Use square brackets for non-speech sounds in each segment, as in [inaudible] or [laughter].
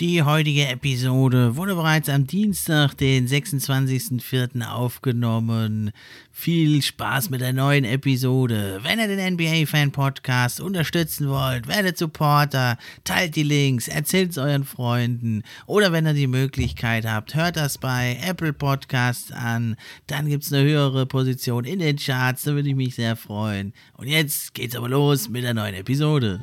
Die heutige Episode wurde bereits am Dienstag, den 26.04. aufgenommen. Viel Spaß mit der neuen Episode. Wenn ihr den NBA-Fan-Podcast unterstützen wollt, werdet Supporter, teilt die Links, erzählt es euren Freunden oder wenn ihr die Möglichkeit habt, hört das bei Apple Podcasts an. Dann gibt es eine höhere Position in den Charts, da würde ich mich sehr freuen. Und jetzt geht's aber los mit der neuen Episode.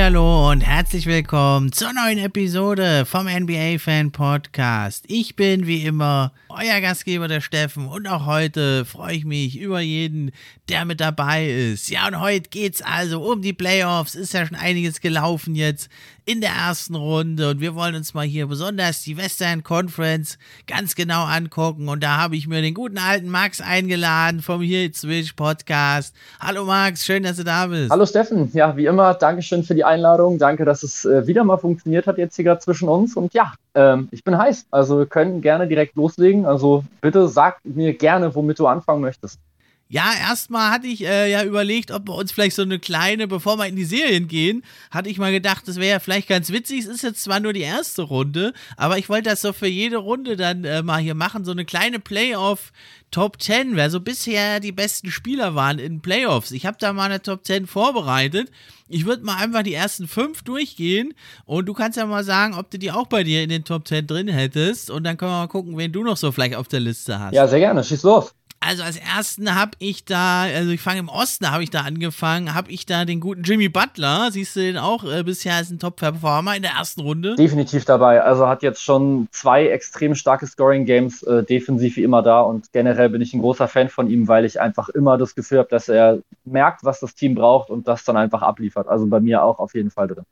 Hallo und herzlich willkommen zur neuen Episode vom NBA Fan Podcast. Ich bin wie immer euer Gastgeber, der Steffen, und auch heute freue ich mich über jeden, der mit dabei ist. Ja, und heute geht's also um die Playoffs. Ist ja schon einiges gelaufen jetzt in der ersten Runde und wir wollen uns mal hier besonders die Western Conference ganz genau angucken und da habe ich mir den guten alten Max eingeladen vom Here Switch Podcast. Hallo Max, schön, dass du da bist. Hallo Steffen, ja, wie immer, Dankeschön für die Einladung. Danke, dass es äh, wieder mal funktioniert hat jetzt hier gerade zwischen uns und ja, ähm, ich bin heiß. Also wir können gerne direkt loslegen. Also bitte sag mir gerne, womit du anfangen möchtest. Ja, erstmal hatte ich äh, ja überlegt, ob wir uns vielleicht so eine kleine, bevor wir in die Serien gehen, hatte ich mal gedacht, das wäre ja vielleicht ganz witzig. Es ist jetzt zwar nur die erste Runde, aber ich wollte das so für jede Runde dann äh, mal hier machen, so eine kleine Playoff Top 10, wer so bisher die besten Spieler waren in Playoffs. Ich habe da mal eine Top 10 vorbereitet. Ich würde mal einfach die ersten fünf durchgehen und du kannst ja mal sagen, ob du die auch bei dir in den Top 10 drin hättest und dann können wir mal gucken, wen du noch so vielleicht auf der Liste hast. Ja, sehr gerne, schieß los. Also als ersten habe ich da, also ich fange im Osten, habe ich da angefangen, habe ich da den guten Jimmy Butler, siehst du den auch? Äh, bisher als ein Top-Performer in der ersten Runde? Definitiv dabei, also hat jetzt schon zwei extrem starke Scoring-Games äh, defensiv wie immer da. Und generell bin ich ein großer Fan von ihm, weil ich einfach immer das Gefühl habe, dass er merkt, was das Team braucht und das dann einfach abliefert, also bei mir auch auf jeden Fall drin.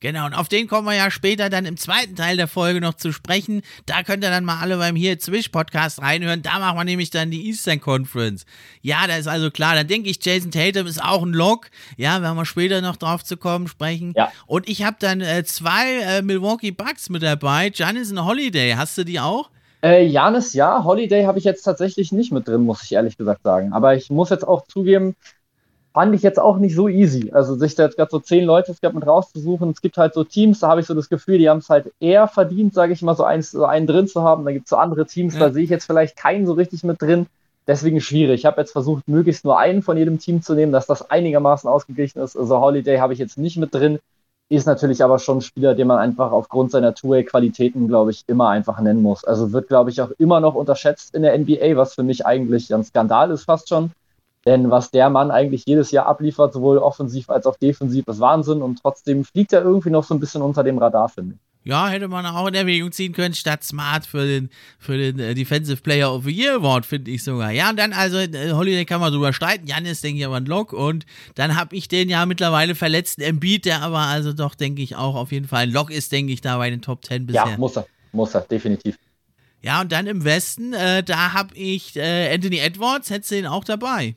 Genau, und auf den kommen wir ja später dann im zweiten Teil der Folge noch zu sprechen. Da könnt ihr dann mal alle beim Hier Zwisch Podcast reinhören. Da machen wir nämlich dann die Eastern Conference. Ja, da ist also klar, da denke ich, Jason Tatum ist auch ein Lock. Ja, werden wir später noch drauf zu kommen sprechen. Ja. Und ich habe dann äh, zwei äh, Milwaukee Bucks mit dabei. Janison Holiday, hast du die auch? Äh, Janis, ja, Holiday habe ich jetzt tatsächlich nicht mit drin, muss ich ehrlich gesagt sagen. Aber ich muss jetzt auch zugeben, fand ich jetzt auch nicht so easy. Also sich da jetzt gerade so zehn Leute es gab mit rauszusuchen. Es gibt halt so Teams, da habe ich so das Gefühl, die haben es halt eher verdient, sage ich mal, so, eins, so einen drin zu haben. Da gibt es so andere Teams, ja. da sehe ich jetzt vielleicht keinen so richtig mit drin. Deswegen schwierig. Ich habe jetzt versucht, möglichst nur einen von jedem Team zu nehmen, dass das einigermaßen ausgeglichen ist. Also Holiday habe ich jetzt nicht mit drin. Ist natürlich aber schon ein Spieler, den man einfach aufgrund seiner Two-Way-Qualitäten, glaube ich, immer einfach nennen muss. Also wird, glaube ich, auch immer noch unterschätzt in der NBA, was für mich eigentlich ein Skandal ist fast schon. Denn was der Mann eigentlich jedes Jahr abliefert, sowohl offensiv als auch defensiv, ist Wahnsinn. Und trotzdem fliegt er irgendwie noch so ein bisschen unter dem Radar, finde ich. Ja, hätte man auch in Erwägung ziehen können, statt Smart für den, für den äh, Defensive Player of the Year Award, finde ich sogar. Ja, und dann also, äh, Holiday kann man drüber streiten. Janis, denke ich, aber ein Lock. Und dann habe ich den ja mittlerweile verletzten Embiid, der aber also doch, denke ich, auch auf jeden Fall ein Lock ist, denke ich, da bei den Top 10 bisher. Ja, muss er. Muss er, definitiv. Ja, und dann im Westen, äh, da habe ich äh, Anthony Edwards, hättest du ihn auch dabei?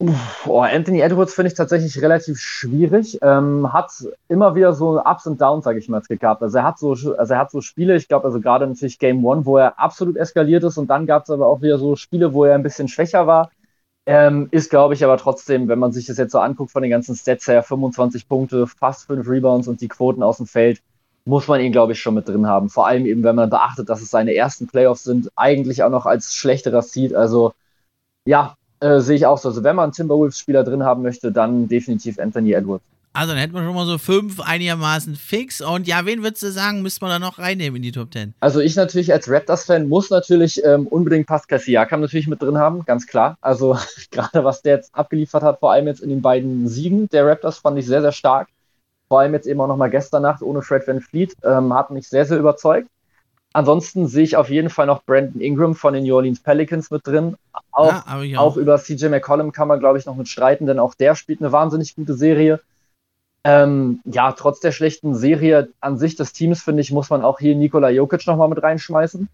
Oh, Anthony Edwards finde ich tatsächlich relativ schwierig. Ähm, hat immer wieder so Ups und Downs, sage ich mal, gehabt. Also er hat so, also er hat so Spiele, ich glaube, also gerade natürlich Game One, wo er absolut eskaliert ist und dann gab es aber auch wieder so Spiele, wo er ein bisschen schwächer war. Ähm, ist, glaube ich, aber trotzdem, wenn man sich das jetzt so anguckt von den ganzen Stats her, 25 Punkte, fast 5 Rebounds und die Quoten aus dem Feld, muss man ihn, glaube ich, schon mit drin haben. Vor allem eben, wenn man beachtet, dass es seine ersten Playoffs sind, eigentlich auch noch als schlechterer sieht. Also ja, äh, sehe ich auch so. Also wenn man einen Timberwolves-Spieler drin haben möchte, dann definitiv Anthony Edwards. Also dann hätten wir schon mal so fünf einigermaßen fix. Und ja, wen würdest du sagen, müsste man da noch reinnehmen in die Top 10? Also ich natürlich als Raptors-Fan muss natürlich ähm, unbedingt Pascal Siakam natürlich mit drin haben, ganz klar. Also [laughs] gerade was der jetzt abgeliefert hat, vor allem jetzt in den beiden Siegen der Raptors, fand ich sehr, sehr stark. Vor allem jetzt eben auch nochmal gestern Nacht ohne Fred Van Fleet, ähm, hat mich sehr, sehr überzeugt. Ansonsten sehe ich auf jeden Fall noch Brandon Ingram von den New Orleans Pelicans mit drin. Auch, ja, auch. auch über CJ McCollum kann man, glaube ich, noch mit streiten, denn auch der spielt eine wahnsinnig gute Serie. Ähm, ja, trotz der schlechten Serie an sich des Teams, finde ich, muss man auch hier Nikola Jokic nochmal mit reinschmeißen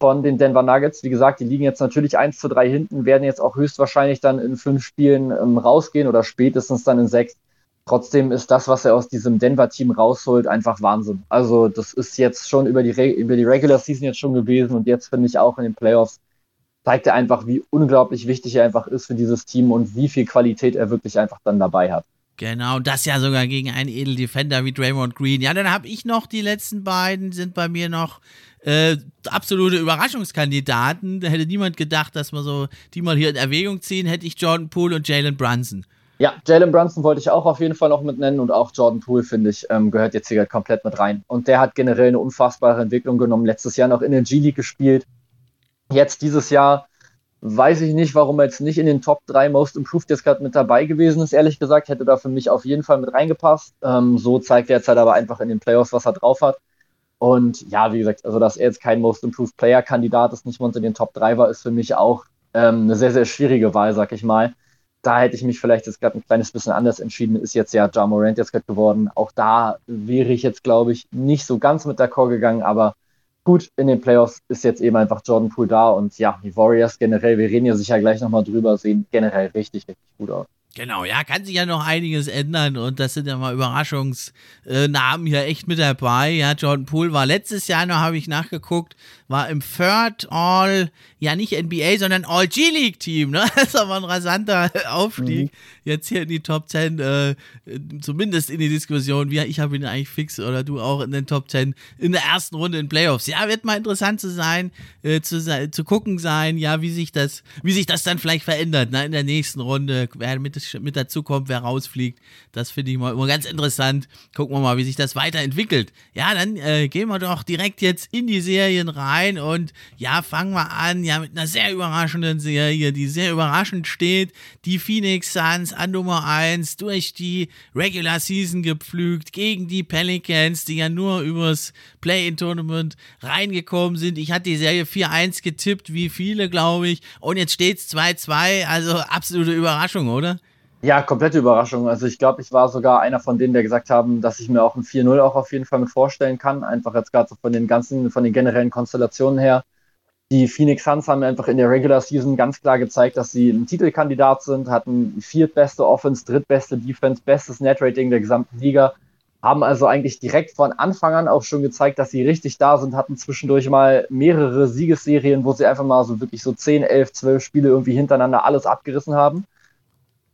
von den Denver Nuggets. Wie gesagt, die liegen jetzt natürlich 1 zu 3 hinten, werden jetzt auch höchstwahrscheinlich dann in fünf Spielen ähm, rausgehen oder spätestens dann in sechs. Trotzdem ist das, was er aus diesem Denver-Team rausholt, einfach Wahnsinn. Also das ist jetzt schon über die, über die Regular Season jetzt schon gewesen und jetzt finde ich auch in den Playoffs zeigt er einfach, wie unglaublich wichtig er einfach ist für dieses Team und wie viel Qualität er wirklich einfach dann dabei hat. Genau, das ja sogar gegen einen Edeldefender wie Draymond Green. Ja, dann habe ich noch die letzten beiden, sind bei mir noch äh, absolute Überraschungskandidaten. Da hätte niemand gedacht, dass wir so die mal hier in Erwägung ziehen. Hätte ich Jordan Poole und Jalen Brunson. Ja, Jalen Brunson wollte ich auch auf jeden Fall noch mit nennen und auch Jordan Poole, finde ich, ähm, gehört jetzt hier komplett mit rein. Und der hat generell eine unfassbare Entwicklung genommen. Letztes Jahr noch in der G-League gespielt. Jetzt dieses Jahr Weiß ich nicht, warum er jetzt nicht in den Top 3 Most Improved jetzt gerade mit dabei gewesen ist, ehrlich gesagt. Hätte da für mich auf jeden Fall mit reingepasst. Ähm, so zeigt er jetzt halt aber einfach in den Playoffs, was er drauf hat. Und ja, wie gesagt, also dass er jetzt kein Most Improved Player-Kandidat ist, nicht mal unter den Top 3 war, ist für mich auch ähm, eine sehr, sehr schwierige Wahl, sag ich mal. Da hätte ich mich vielleicht jetzt gerade ein kleines bisschen anders entschieden. Ist jetzt ja Ja Morant jetzt gerade geworden. Auch da wäre ich jetzt, glaube ich, nicht so ganz mit der Core gegangen, aber gut, in den Playoffs ist jetzt eben einfach Jordan Poole da und ja, die Warriors generell, wir reden ja sicher gleich nochmal drüber, sehen generell richtig, richtig gut aus. Genau, ja, kann sich ja noch einiges ändern und das sind ja mal Überraschungsnamen hier echt mit dabei. Ja, Jordan Poole war letztes Jahr noch, habe ich nachgeguckt, war im Third All, ja nicht NBA, sondern All G-League Team. Ne? [laughs] Das ist aber ein rasanter Aufstieg. Mhm. Jetzt hier in die Top 10, äh, zumindest in die Diskussion. Wir, ich habe ihn eigentlich fix oder du auch in den Top 10 in der ersten Runde in Playoffs. Ja, wird mal interessant zu sein, äh, zu, zu gucken sein, ja, wie sich das, wie sich das dann vielleicht verändert ne? in der nächsten Runde. Wer mit, mit dazu kommt, wer rausfliegt. Das finde ich mal immer ganz interessant. Gucken wir mal, wie sich das weiterentwickelt. Ja, dann äh, gehen wir doch direkt jetzt in die Serien rein und ja, fangen wir an, ja, mit einer sehr überraschenden Serie, die sehr überraschend steht. Die Phoenix Suns an Nummer 1 durch die Regular Season gepflügt gegen die Pelicans, die ja nur übers Play-In-Tournament reingekommen sind. Ich hatte die Serie 4-1 getippt, wie viele, glaube ich. Und jetzt steht es 2-2, also absolute Überraschung, oder? Ja, komplette Überraschung. Also ich glaube, ich war sogar einer von denen, der gesagt haben, dass ich mir auch ein 4-0 auch auf jeden Fall mit vorstellen kann. Einfach jetzt gerade so von den ganzen, von den generellen Konstellationen her. Die Phoenix Suns haben einfach in der Regular Season ganz klar gezeigt, dass sie ein Titelkandidat sind, hatten viertbeste Offense, drittbeste Defense, bestes Netrating der gesamten Liga, haben also eigentlich direkt von Anfang an auch schon gezeigt, dass sie richtig da sind, hatten zwischendurch mal mehrere Siegesserien, wo sie einfach mal so wirklich so 10, 11, 12 Spiele irgendwie hintereinander alles abgerissen haben.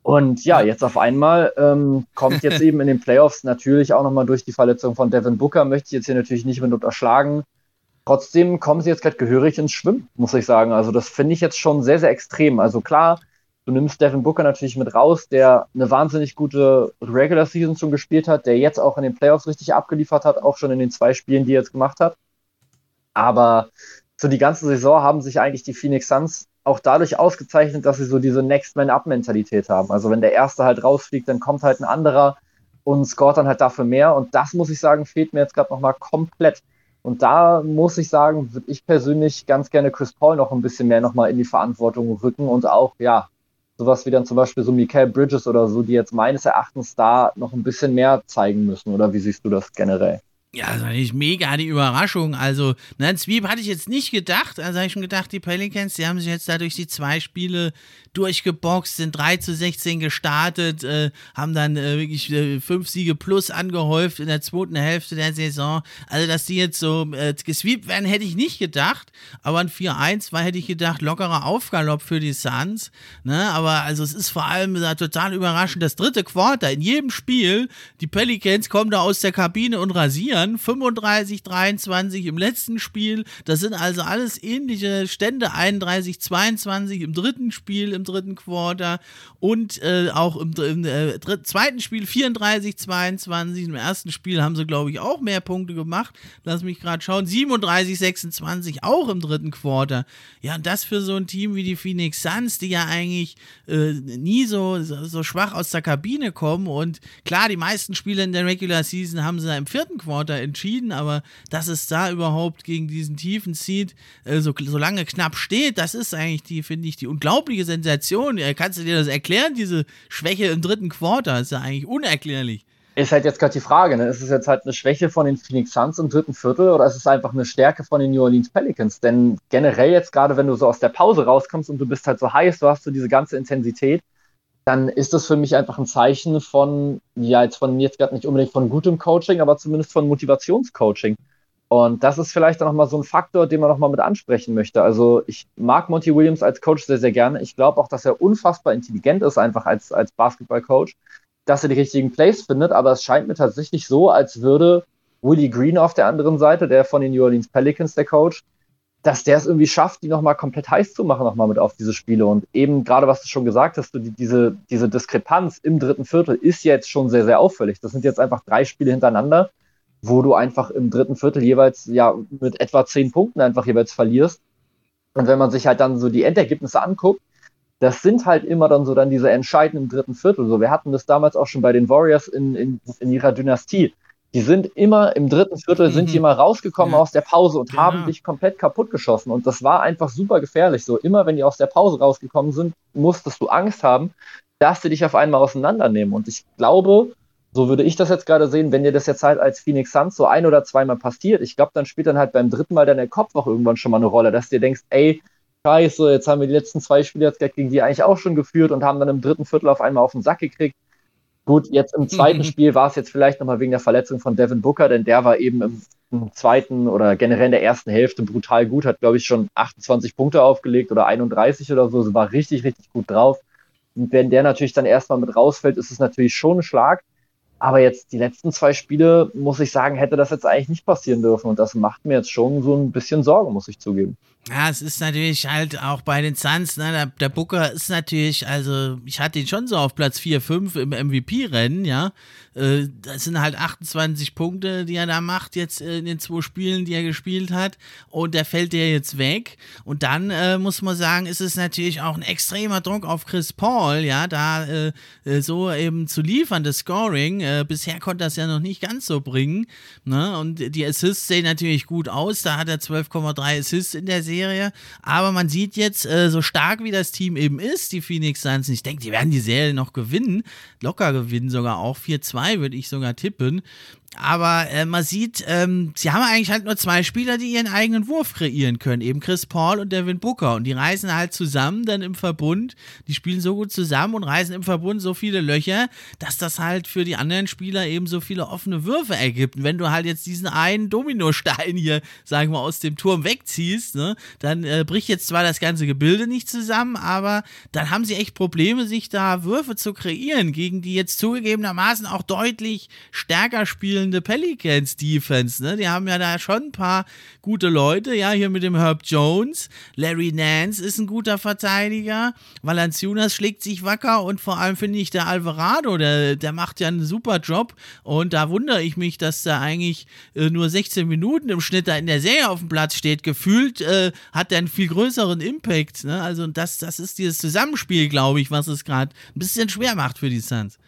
Und ja, jetzt auf einmal ähm, kommt jetzt [laughs] eben in den Playoffs natürlich auch nochmal durch die Verletzung von Devin Booker, möchte ich jetzt hier natürlich nicht mit unterschlagen. Trotzdem kommen sie jetzt gerade gehörig ins Schwimmen, muss ich sagen. Also das finde ich jetzt schon sehr, sehr extrem. Also klar, du nimmst Devin Booker natürlich mit raus, der eine wahnsinnig gute Regular Season schon gespielt hat, der jetzt auch in den Playoffs richtig abgeliefert hat, auch schon in den zwei Spielen, die er jetzt gemacht hat. Aber für die ganze Saison haben sich eigentlich die Phoenix Suns auch dadurch ausgezeichnet, dass sie so diese Next-Man-Up-Mentalität haben. Also wenn der Erste halt rausfliegt, dann kommt halt ein anderer und scoret dann halt dafür mehr. Und das, muss ich sagen, fehlt mir jetzt gerade nochmal komplett. Und da muss ich sagen, würde ich persönlich ganz gerne Chris Paul noch ein bisschen mehr nochmal in die Verantwortung rücken und auch, ja, sowas wie dann zum Beispiel so Mikael Bridges oder so, die jetzt meines Erachtens da noch ein bisschen mehr zeigen müssen. Oder wie siehst du das generell? Ja, das war nicht mega die Überraschung. Also, ne, Sweep hatte ich jetzt nicht gedacht. Also habe ich schon gedacht, die Pelicans, die haben sich jetzt dadurch die zwei Spiele durchgeboxt, sind 3 zu 16 gestartet, äh, haben dann äh, wirklich äh, fünf Siege plus angehäuft in der zweiten Hälfte der Saison. Also, dass die jetzt so äh, gesweept werden, hätte ich nicht gedacht. Aber ein 4-1 war, hätte ich gedacht, lockerer Aufgalopp für die Suns. Ne? Aber also es ist vor allem äh, total überraschend. Das dritte Quarter in jedem Spiel, die Pelicans kommen da aus der Kabine und rasieren dann 35, 23 im letzten Spiel. Das sind also alles ähnliche Stände. 31, 22 im dritten Spiel, im dritten Quarter und äh, auch im, im äh, zweiten Spiel 34, 22. Im ersten Spiel haben sie, glaube ich, auch mehr Punkte gemacht. Lass mich gerade schauen. 37, 26 auch im dritten Quarter. Ja, und das für so ein Team wie die Phoenix Suns, die ja eigentlich äh, nie so, so, schwach aus der Kabine kommen. Und klar, die meisten Spiele in der Regular Season haben sie im vierten Quarter entschieden, aber dass es da überhaupt gegen diesen tiefen Seed äh, so, so lange knapp steht, das ist eigentlich die, finde ich, die unglaubliche Sensation. Äh, kannst du dir das erklären, diese Schwäche im dritten Quarter? Ist ja eigentlich unerklärlich. Ist halt jetzt gerade die Frage, ne? ist es jetzt halt eine Schwäche von den Phoenix Suns im dritten Viertel oder ist es einfach eine Stärke von den New Orleans Pelicans? Denn generell jetzt gerade, wenn du so aus der Pause rauskommst und du bist halt so heiß, du hast so diese ganze Intensität, dann ist das für mich einfach ein Zeichen von, ja, jetzt von jetzt gerade nicht unbedingt von gutem Coaching, aber zumindest von Motivationscoaching. Und das ist vielleicht dann nochmal so ein Faktor, den man nochmal mit ansprechen möchte. Also ich mag Monty Williams als Coach sehr, sehr gerne. Ich glaube auch, dass er unfassbar intelligent ist, einfach als, als Basketball-Coach, dass er die richtigen Plays findet, aber es scheint mir tatsächlich so, als würde Willie Green auf der anderen Seite, der von den New Orleans Pelicans, der Coach, dass der es irgendwie schafft, die nochmal komplett heiß zu machen, nochmal mit auf diese Spiele. Und eben gerade, was du schon gesagt hast, die, diese, diese Diskrepanz im dritten Viertel ist jetzt schon sehr, sehr auffällig. Das sind jetzt einfach drei Spiele hintereinander, wo du einfach im dritten Viertel jeweils ja mit etwa zehn Punkten einfach jeweils verlierst. Und wenn man sich halt dann so die Endergebnisse anguckt, das sind halt immer dann so dann diese entscheidenden dritten Viertel. So, wir hatten das damals auch schon bei den Warriors in, in, in ihrer Dynastie die sind immer im dritten Viertel, mhm. sind die mal rausgekommen ja. aus der Pause und genau. haben dich komplett kaputt geschossen. Und das war einfach super gefährlich. So immer, wenn die aus der Pause rausgekommen sind, musstest du Angst haben, dass sie dich auf einmal auseinandernehmen. Und ich glaube, so würde ich das jetzt gerade sehen, wenn dir das jetzt halt als Phoenix Suns so ein oder zweimal passiert, ich glaube, dann spielt dann halt beim dritten Mal dann der Kopf auch irgendwann schon mal eine Rolle, dass du dir denkst, ey, scheiße, jetzt haben wir die letzten zwei Spiele jetzt gegen die eigentlich auch schon geführt und haben dann im dritten Viertel auf einmal auf den Sack gekriegt. Gut, jetzt im zweiten [laughs] Spiel war es jetzt vielleicht nochmal wegen der Verletzung von Devin Booker, denn der war eben im, im, zweiten oder generell in der ersten Hälfte brutal gut, hat glaube ich schon 28 Punkte aufgelegt oder 31 oder so, also war richtig, richtig gut drauf. Und wenn der natürlich dann erstmal mit rausfällt, ist es natürlich schon ein Schlag. Aber jetzt die letzten zwei Spiele, muss ich sagen, hätte das jetzt eigentlich nicht passieren dürfen. Und das macht mir jetzt schon so ein bisschen Sorgen, muss ich zugeben. Ja, es ist natürlich halt auch bei den Suns, ne, der, der Booker ist natürlich, also ich hatte ihn schon so auf Platz 4, 5 im MVP-Rennen, ja. Äh, das sind halt 28 Punkte, die er da macht jetzt in den zwei Spielen, die er gespielt hat. Und der fällt der jetzt weg. Und dann äh, muss man sagen, ist es natürlich auch ein extremer Druck auf Chris Paul, ja, da äh, äh so eben zu liefern, das Scoring. Äh, bisher konnte es ja noch nicht ganz so bringen. Ne? Und die Assists sehen natürlich gut aus. Da hat er 12,3 Assists in der Serie. Serie. Aber man sieht jetzt, äh, so stark wie das Team eben ist, die Phoenix Suns, ich denke, die werden die Serie noch gewinnen. Locker gewinnen sogar auch. 4-2 würde ich sogar tippen. Aber äh, man sieht, ähm, sie haben eigentlich halt nur zwei Spieler, die ihren eigenen Wurf kreieren können. Eben Chris Paul und Devin Booker. Und die reisen halt zusammen dann im Verbund. Die spielen so gut zusammen und reisen im Verbund so viele Löcher, dass das halt für die anderen Spieler eben so viele offene Würfe ergibt. Und wenn du halt jetzt diesen einen Dominostein hier, sagen wir, aus dem Turm wegziehst, ne, dann äh, bricht jetzt zwar das ganze Gebilde nicht zusammen, aber dann haben sie echt Probleme, sich da Würfe zu kreieren, gegen die jetzt zugegebenermaßen auch deutlich stärker spielen spielende Pelicans Defense, ne? Die haben ja da schon ein paar gute Leute, ja, hier mit dem Herb Jones. Larry Nance ist ein guter Verteidiger. Valanciunas schlägt sich wacker und vor allem finde ich der Alvarado, der, der macht ja einen super Job und da wundere ich mich, dass da eigentlich äh, nur 16 Minuten im Schnitt da in der Serie auf dem Platz steht. Gefühlt äh, hat er einen viel größeren Impact, ne? Also das, das ist dieses Zusammenspiel, glaube ich, was es gerade ein bisschen schwer macht für die Suns.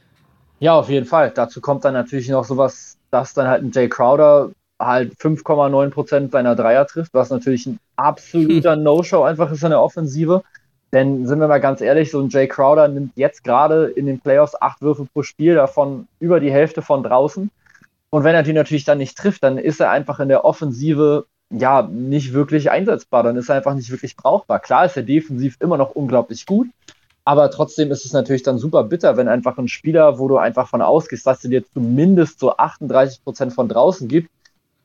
Ja, auf jeden Fall. Dazu kommt dann natürlich noch sowas dass dann halt ein Jay Crowder halt 5,9% seiner Dreier trifft, was natürlich ein absoluter hm. No-Show einfach ist in der Offensive. Denn sind wir mal ganz ehrlich, so ein Jay Crowder nimmt jetzt gerade in den Playoffs acht Würfe pro Spiel, davon über die Hälfte von draußen. Und wenn er die natürlich dann nicht trifft, dann ist er einfach in der Offensive ja nicht wirklich einsetzbar, dann ist er einfach nicht wirklich brauchbar. Klar ist er defensiv immer noch unglaublich gut, aber trotzdem ist es natürlich dann super bitter, wenn einfach ein Spieler, wo du einfach von ausgehst, dass er dir zumindest so 38 Prozent von draußen gibt,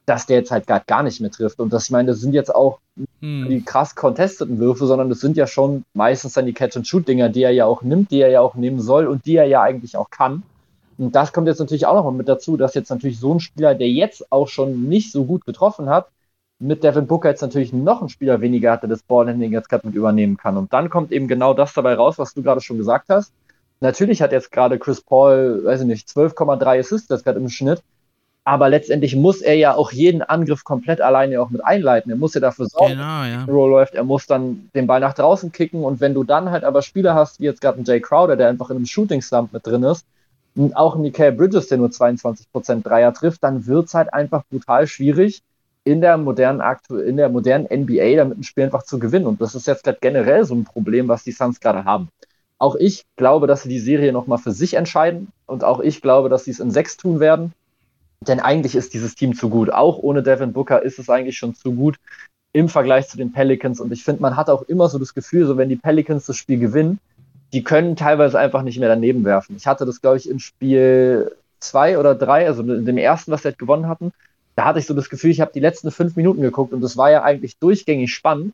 dass der jetzt halt gar, gar nicht mehr trifft. Und das, ich meine, das sind jetzt auch hm. die krass contesteten Würfe, sondern das sind ja schon meistens dann die Catch-and-Shoot-Dinger, die er ja auch nimmt, die er ja auch nehmen soll und die er ja eigentlich auch kann. Und das kommt jetzt natürlich auch noch mal mit dazu, dass jetzt natürlich so ein Spieler, der jetzt auch schon nicht so gut getroffen hat, mit Devin Booker jetzt natürlich noch ein Spieler weniger hatte, das Ballhandling jetzt gerade mit übernehmen kann. Und dann kommt eben genau das dabei raus, was du gerade schon gesagt hast. Natürlich hat jetzt gerade Chris Paul, weiß ich nicht, 12,3 Assists jetzt gerade im Schnitt. Aber letztendlich muss er ja auch jeden Angriff komplett alleine auch mit einleiten. Er muss ja dafür sorgen, genau, ja. dass Roll läuft. Er muss dann den Ball nach draußen kicken. Und wenn du dann halt aber Spieler hast, wie jetzt gerade ein Jay Crowder, der einfach in einem Shooting Slump mit drin ist, und auch Mikael Bridges, der nur 22% Dreier trifft, dann wird es halt einfach brutal schwierig, in der modernen in der modernen NBA damit ein Spiel einfach zu gewinnen. Und das ist jetzt gerade generell so ein Problem, was die Suns gerade haben. Auch ich glaube, dass sie die Serie nochmal für sich entscheiden. Und auch ich glaube, dass sie es in sechs tun werden. Denn eigentlich ist dieses Team zu gut. Auch ohne Devin Booker ist es eigentlich schon zu gut im Vergleich zu den Pelicans. Und ich finde, man hat auch immer so das Gefühl, so wenn die Pelicans das Spiel gewinnen, die können teilweise einfach nicht mehr daneben werfen. Ich hatte das, glaube ich, in Spiel zwei oder drei, also in dem ersten, was sie halt gewonnen hatten, da hatte ich so das Gefühl, ich habe die letzten fünf Minuten geguckt und das war ja eigentlich durchgängig spannend.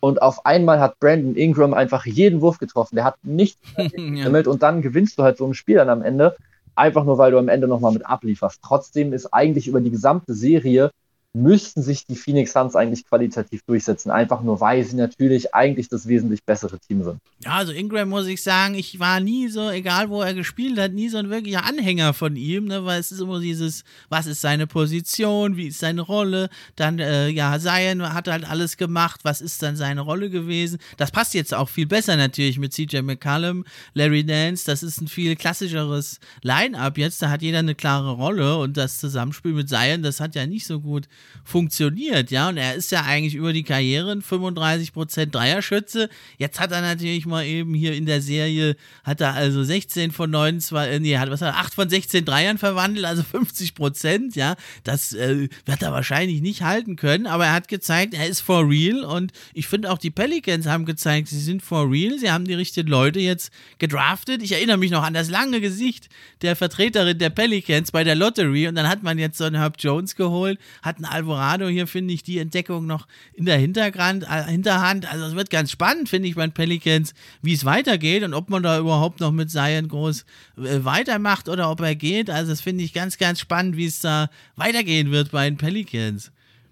Und auf einmal hat Brandon Ingram einfach jeden Wurf getroffen. Der hat nichts [laughs] gesammelt ja. und dann gewinnst du halt so ein Spiel dann am Ende. Einfach nur, weil du am Ende nochmal mit ablieferst. Trotzdem ist eigentlich über die gesamte Serie müssten sich die Phoenix Suns eigentlich qualitativ durchsetzen. Einfach nur, weil sie natürlich eigentlich das wesentlich bessere Team sind. Ja, also Ingram muss ich sagen, ich war nie so, egal wo er gespielt hat, nie so ein wirklicher Anhänger von ihm, ne, weil es ist immer dieses, was ist seine Position, wie ist seine Rolle, dann, äh, ja, Zion hat halt alles gemacht, was ist dann seine Rolle gewesen. Das passt jetzt auch viel besser natürlich mit CJ McCallum, Larry Nance, das ist ein viel klassischeres Line-Up jetzt, da hat jeder eine klare Rolle und das Zusammenspiel mit Zion, das hat ja nicht so gut funktioniert, ja. Und er ist ja eigentlich über die Karriere ein 35% Dreierschütze. Jetzt hat er natürlich mal eben hier in der Serie, hat er also 16 von 29, äh, nee, hat was hat er, 8 von 16 Dreiern verwandelt, also 50%, ja. Das äh, wird er wahrscheinlich nicht halten können, aber er hat gezeigt, er ist for real und ich finde auch die Pelicans haben gezeigt, sie sind for real, sie haben die richtigen Leute jetzt gedraftet. Ich erinnere mich noch an das lange Gesicht der Vertreterin der Pelicans bei der Lottery und dann hat man jetzt so einen Herb Jones geholt, hat einen Alvarado hier, finde ich, die Entdeckung noch in der Hintergrund, äh, Hinterhand. Also es wird ganz spannend, finde ich, bei den Pelicans, wie es weitergeht und ob man da überhaupt noch mit Zion groß äh, weitermacht oder ob er geht. Also das finde ich ganz, ganz spannend, wie es da weitergehen wird bei den Pelicans.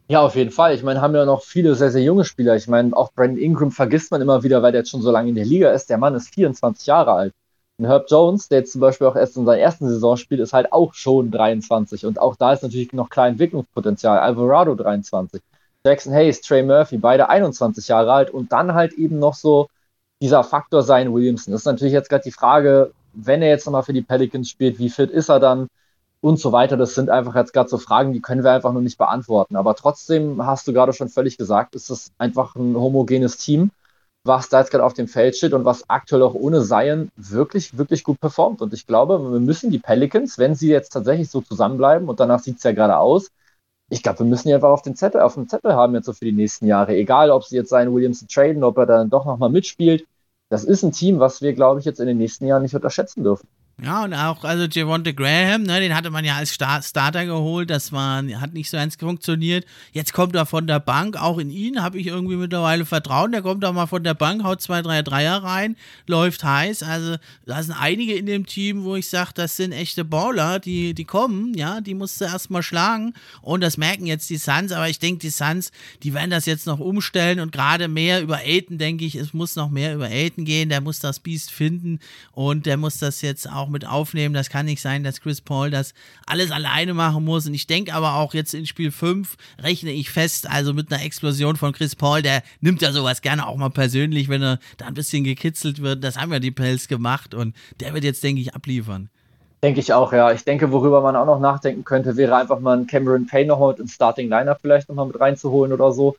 Ja, auf jeden Fall. Ich meine, haben ja noch viele sehr, sehr junge Spieler. Ich meine, auch Brandon Ingram vergisst man immer wieder, weil der jetzt schon so lange in der Liga ist. Der Mann ist 24 Jahre alt. Und Herb Jones, der jetzt zum Beispiel auch erst in seiner ersten Saison spielt, ist halt auch schon 23. Und auch da ist natürlich noch klein Entwicklungspotenzial. Alvarado 23. Jackson Hayes, Trey Murphy, beide 21 Jahre alt. Und dann halt eben noch so dieser Faktor sein Williamson. Das ist natürlich jetzt gerade die Frage, wenn er jetzt nochmal für die Pelicans spielt, wie fit ist er dann? Und so weiter. Das sind einfach jetzt gerade so Fragen, die können wir einfach nur nicht beantworten. Aber trotzdem hast du gerade schon völlig gesagt, ist das einfach ein homogenes Team was da jetzt gerade auf dem Feld steht und was aktuell auch ohne Zion wirklich, wirklich gut performt. Und ich glaube, wir müssen die Pelicans, wenn sie jetzt tatsächlich so zusammenbleiben und danach sieht es ja gerade aus, ich glaube, wir müssen die einfach auf den Zettel, auf dem Zettel haben jetzt so für die nächsten Jahre. Egal, ob sie jetzt seinen Williamson traden, ob er dann doch nochmal mitspielt. Das ist ein Team, was wir, glaube ich, jetzt in den nächsten Jahren nicht unterschätzen dürfen. Ja, und auch, also Javonte Graham, ne, den hatte man ja als Star Starter geholt, das war, hat nicht so ganz funktioniert. Jetzt kommt er von der Bank, auch in ihn habe ich irgendwie mittlerweile Vertrauen. Der kommt auch mal von der Bank, haut zwei, drei Dreier rein, läuft heiß. Also, da sind einige in dem Team, wo ich sage, das sind echte Baller, die, die kommen, ja, die musst du erstmal schlagen. Und das merken jetzt die Suns, aber ich denke, die Suns, die werden das jetzt noch umstellen und gerade mehr über Aiden, denke ich, es muss noch mehr über Aiden gehen. Der muss das Biest finden und der muss das jetzt auch auch mit aufnehmen. Das kann nicht sein, dass Chris Paul das alles alleine machen muss. Und ich denke aber auch jetzt in Spiel 5 rechne ich fest, also mit einer Explosion von Chris Paul, der nimmt ja sowas gerne auch mal persönlich, wenn er da ein bisschen gekitzelt wird. Das haben ja die Pelz gemacht und der wird jetzt, denke ich, abliefern. Denke ich auch, ja. Ich denke, worüber man auch noch nachdenken könnte, wäre einfach mal einen Cameron Payne nochmal mit ins Starting Lineup vielleicht nochmal mit reinzuholen oder so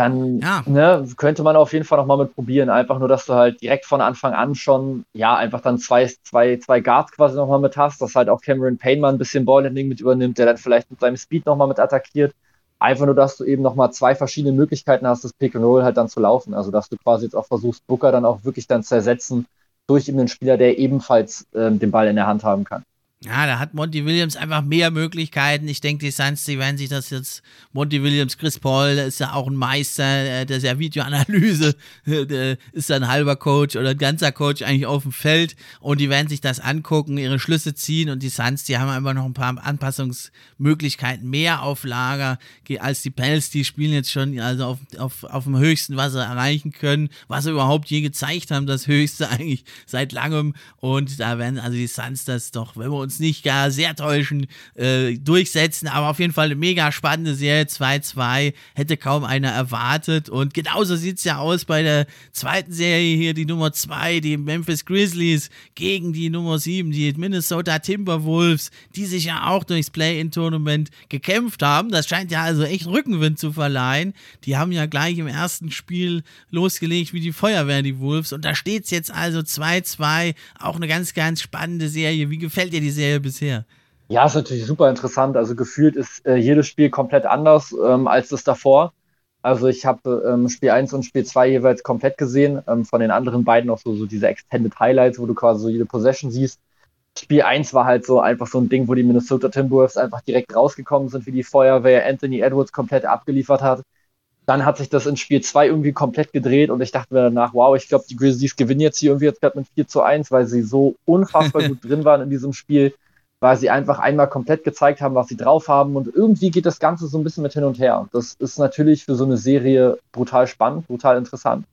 dann ja. ne, könnte man auf jeden Fall nochmal mit probieren. Einfach nur, dass du halt direkt von Anfang an schon, ja, einfach dann zwei, zwei, zwei Guards quasi nochmal mit hast, dass halt auch Cameron Payne mal ein bisschen Ballhandling mit übernimmt, der dann vielleicht mit seinem Speed nochmal mit attackiert. Einfach nur, dass du eben nochmal zwei verschiedene Möglichkeiten hast, das Pick and Roll halt dann zu laufen. Also, dass du quasi jetzt auch versuchst, Booker dann auch wirklich dann zu ersetzen durch eben einen Spieler, der ebenfalls ähm, den Ball in der Hand haben kann. Ja, da hat Monty Williams einfach mehr Möglichkeiten. Ich denke, die Suns, die werden sich das jetzt, Monty Williams, Chris Paul ist ja auch ein Meister, äh, der ist ja Videoanalyse, [laughs] der ist ja ein halber Coach oder ein ganzer Coach eigentlich auf dem Feld. Und die werden sich das angucken, ihre Schlüsse ziehen. Und die Suns, die haben einfach noch ein paar Anpassungsmöglichkeiten mehr auf Lager als die Pels, die spielen jetzt schon also auf, auf, auf dem höchsten, was sie erreichen können, was sie überhaupt je gezeigt haben, das höchste [laughs] eigentlich seit langem. Und da werden also die Suns das doch, wenn wir uns uns nicht gar sehr täuschen, äh, durchsetzen. Aber auf jeden Fall eine mega spannende Serie. 2-2 hätte kaum einer erwartet. Und genauso sieht es ja aus bei der zweiten Serie hier, die Nummer 2, die Memphis Grizzlies gegen die Nummer 7, die Minnesota Timberwolves, die sich ja auch durchs Play-In-Tournament gekämpft haben. Das scheint ja also echt Rückenwind zu verleihen. Die haben ja gleich im ersten Spiel losgelegt wie die Feuerwehr, die Wolves. Und da steht es jetzt also 2-2. Auch eine ganz, ganz spannende Serie. Wie gefällt dir die bisher? Ja, ist natürlich super interessant. Also gefühlt ist äh, jedes Spiel komplett anders ähm, als das davor. Also ich habe ähm, Spiel 1 und Spiel 2 jeweils komplett gesehen. Ähm, von den anderen beiden auch so, so diese Extended Highlights, wo du quasi so jede Possession siehst. Spiel 1 war halt so einfach so ein Ding, wo die Minnesota Timberwolves einfach direkt rausgekommen sind, wie die Feuerwehr Anthony Edwards komplett abgeliefert hat. Dann hat sich das in Spiel 2 irgendwie komplett gedreht und ich dachte mir danach, wow, ich glaube, die Grizzlies gewinnen jetzt hier irgendwie jetzt gerade mit 4 zu 1, weil sie so unfassbar [laughs] gut drin waren in diesem Spiel, weil sie einfach einmal komplett gezeigt haben, was sie drauf haben und irgendwie geht das Ganze so ein bisschen mit hin und her. Das ist natürlich für so eine Serie brutal spannend, brutal interessant.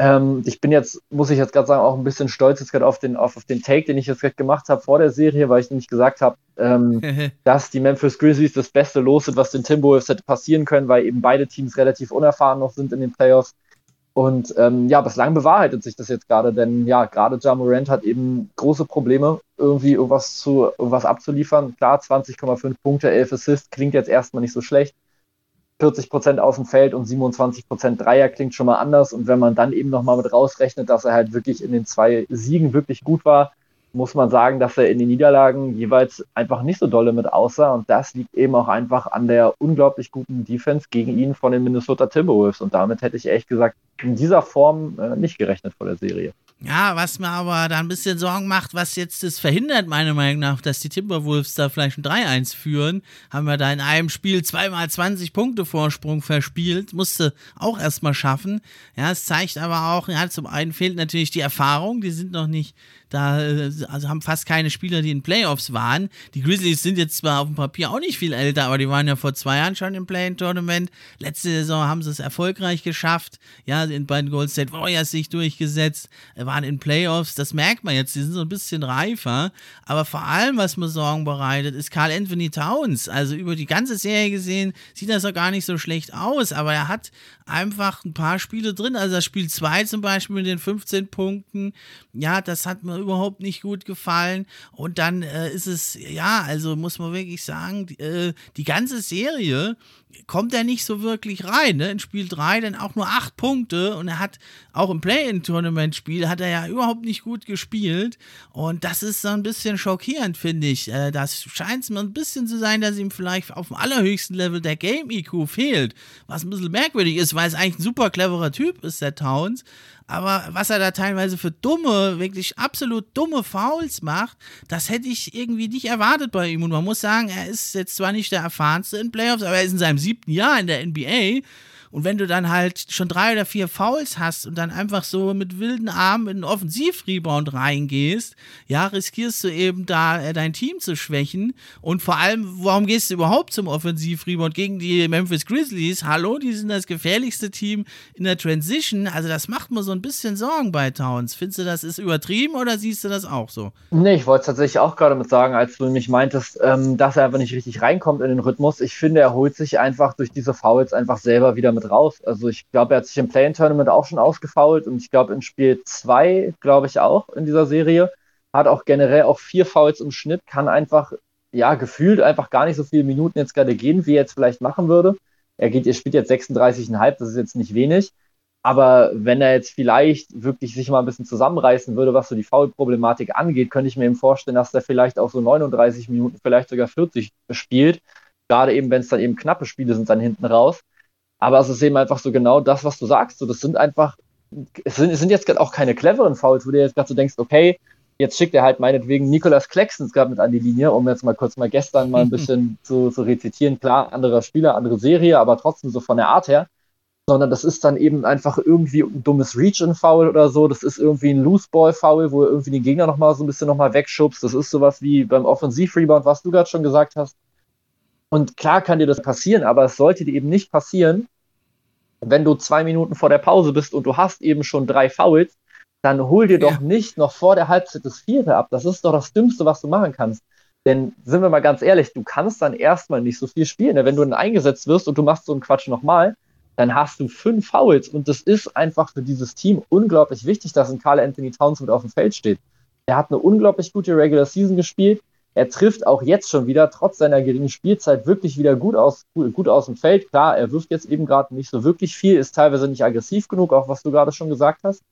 Ähm, ich bin jetzt, muss ich jetzt gerade sagen, auch ein bisschen stolz jetzt gerade auf den, auf, auf den Take, den ich jetzt gerade gemacht habe vor der Serie, weil ich nämlich gesagt habe, ähm, [laughs] dass die Memphis Grizzlies das Beste los sind, was den Timberwolves hätte passieren können, weil eben beide Teams relativ unerfahren noch sind in den Playoffs. Und ähm, ja, bislang bewahrheitet sich das jetzt gerade, denn ja, gerade Ja Morant hat eben große Probleme, irgendwie irgendwas zu irgendwas abzuliefern. Klar, 20,5 Punkte, 11 Assists klingt jetzt erstmal nicht so schlecht. 40 Prozent aus dem Feld und 27 Prozent Dreier klingt schon mal anders. Und wenn man dann eben nochmal mit rausrechnet, dass er halt wirklich in den zwei Siegen wirklich gut war, muss man sagen, dass er in den Niederlagen jeweils einfach nicht so dolle mit aussah. Und das liegt eben auch einfach an der unglaublich guten Defense gegen ihn von den Minnesota Timberwolves. Und damit hätte ich ehrlich gesagt in dieser Form äh, nicht gerechnet vor der Serie. Ja, was mir aber da ein bisschen Sorgen macht, was jetzt das verhindert, meiner Meinung nach, dass die Timberwolves da vielleicht ein 3-1 führen, haben wir da in einem Spiel zweimal 20 Punkte Vorsprung verspielt, musste auch erstmal schaffen. Ja, es zeigt aber auch, ja, zum einen fehlt natürlich die Erfahrung, die sind noch nicht da, äh, also haben fast keine Spieler, die in Playoffs waren. Die Grizzlies sind jetzt zwar auf dem Papier auch nicht viel älter, aber die waren ja vor zwei Jahren schon im Play-In-Tournament. Letzte Saison haben sie es erfolgreich geschafft. Ja, in beiden Gold State Warriors sich durchgesetzt, waren in Playoffs. Das merkt man jetzt, die sind so ein bisschen reifer. Aber vor allem, was mir Sorgen bereitet, ist Carl Anthony Towns. Also über die ganze Serie gesehen sieht das auch gar nicht so schlecht aus, aber er hat einfach ein paar Spiele drin. Also das Spiel 2 zum Beispiel mit den 15 Punkten, ja, das hat mir überhaupt nicht gut gefallen. Und dann äh, ist es, ja, also muss man wirklich sagen, die, äh, die ganze Serie kommt er nicht so wirklich rein. Ne? In Spiel 3 dann auch nur 8 Punkte und er hat auch im Play-In-Tournament-Spiel hat er ja überhaupt nicht gut gespielt. Und das ist so ein bisschen schockierend, finde ich. Äh, das scheint es mir ein bisschen zu sein, dass ihm vielleicht auf dem allerhöchsten Level der Game-IQ fehlt. Was ein bisschen merkwürdig ist, weil es eigentlich ein super cleverer Typ ist, der Towns. Aber was er da teilweise für dumme, wirklich absolut dumme Fouls macht, das hätte ich irgendwie nicht erwartet bei ihm. Und man muss sagen, er ist jetzt zwar nicht der erfahrenste in Playoffs, aber er ist in seinem siebten Jahr in der NBA und wenn du dann halt schon drei oder vier Fouls hast und dann einfach so mit wilden Armen in einen Offensivrebound reingehst, ja, riskierst du eben da äh, dein Team zu schwächen. Und vor allem, warum gehst du überhaupt zum Offensivrebound gegen die Memphis Grizzlies? Hallo, die sind das gefährlichste Team in der Transition. Also das macht mir so ein bisschen Sorgen bei Towns. Findest du, das ist übertrieben oder siehst du das auch so? Nee, ich wollte es tatsächlich auch gerade mit sagen, als du mich meintest, ähm, dass er einfach nicht richtig reinkommt in den Rhythmus. Ich finde, er holt sich einfach durch diese Fouls einfach selber wieder mit mit raus. Also ich glaube, er hat sich im Play-In-Tournament auch schon ausgefault und ich glaube in Spiel 2, glaube ich auch in dieser Serie, hat auch generell auch vier Fouls im Schnitt, kann einfach, ja, gefühlt einfach gar nicht so viele Minuten jetzt gerade gehen, wie er jetzt vielleicht machen würde. Er geht, er spielt jetzt 36,5, das ist jetzt nicht wenig. Aber wenn er jetzt vielleicht wirklich sich mal ein bisschen zusammenreißen würde, was so die Foul-Problematik angeht, könnte ich mir eben vorstellen, dass er vielleicht auch so 39 Minuten, vielleicht sogar 40 spielt. Gerade eben, wenn es dann eben knappe Spiele sind, dann hinten raus. Aber es ist eben einfach so genau das, was du sagst. So, das sind einfach, es sind, es sind jetzt auch keine cleveren Fouls, wo du jetzt gerade so denkst, okay, jetzt schickt er halt meinetwegen Nikolas Klecksens gerade mit an die Linie, um jetzt mal kurz mal gestern mal ein bisschen zu, zu rezitieren. Klar, anderer Spieler, andere Serie, aber trotzdem so von der Art her. Sondern das ist dann eben einfach irgendwie ein dummes Reach-in-Foul oder so. Das ist irgendwie ein Loose-Ball-Foul, wo er irgendwie den Gegner nochmal so ein bisschen nochmal wegschubst. Das ist sowas wie beim Offensiv-Rebound, was du gerade schon gesagt hast. Und klar kann dir das passieren, aber es sollte dir eben nicht passieren, wenn du zwei Minuten vor der Pause bist und du hast eben schon drei Fouls, dann hol dir ja. doch nicht noch vor der Halbzeit das vierte ab. Das ist doch das Dümmste, was du machen kannst. Denn sind wir mal ganz ehrlich, du kannst dann erstmal nicht so viel spielen. Wenn du dann eingesetzt wirst und du machst so einen Quatsch nochmal, dann hast du fünf Fouls. Und das ist einfach für dieses Team unglaublich wichtig, dass ein Carl Anthony Towns mit auf dem Feld steht. Er hat eine unglaublich gute Regular Season gespielt. Er trifft auch jetzt schon wieder, trotz seiner geringen Spielzeit, wirklich wieder gut aus, gut aus dem Feld. Klar, er wirft jetzt eben gerade nicht so wirklich viel, ist teilweise nicht aggressiv genug, auch was du gerade schon gesagt hast.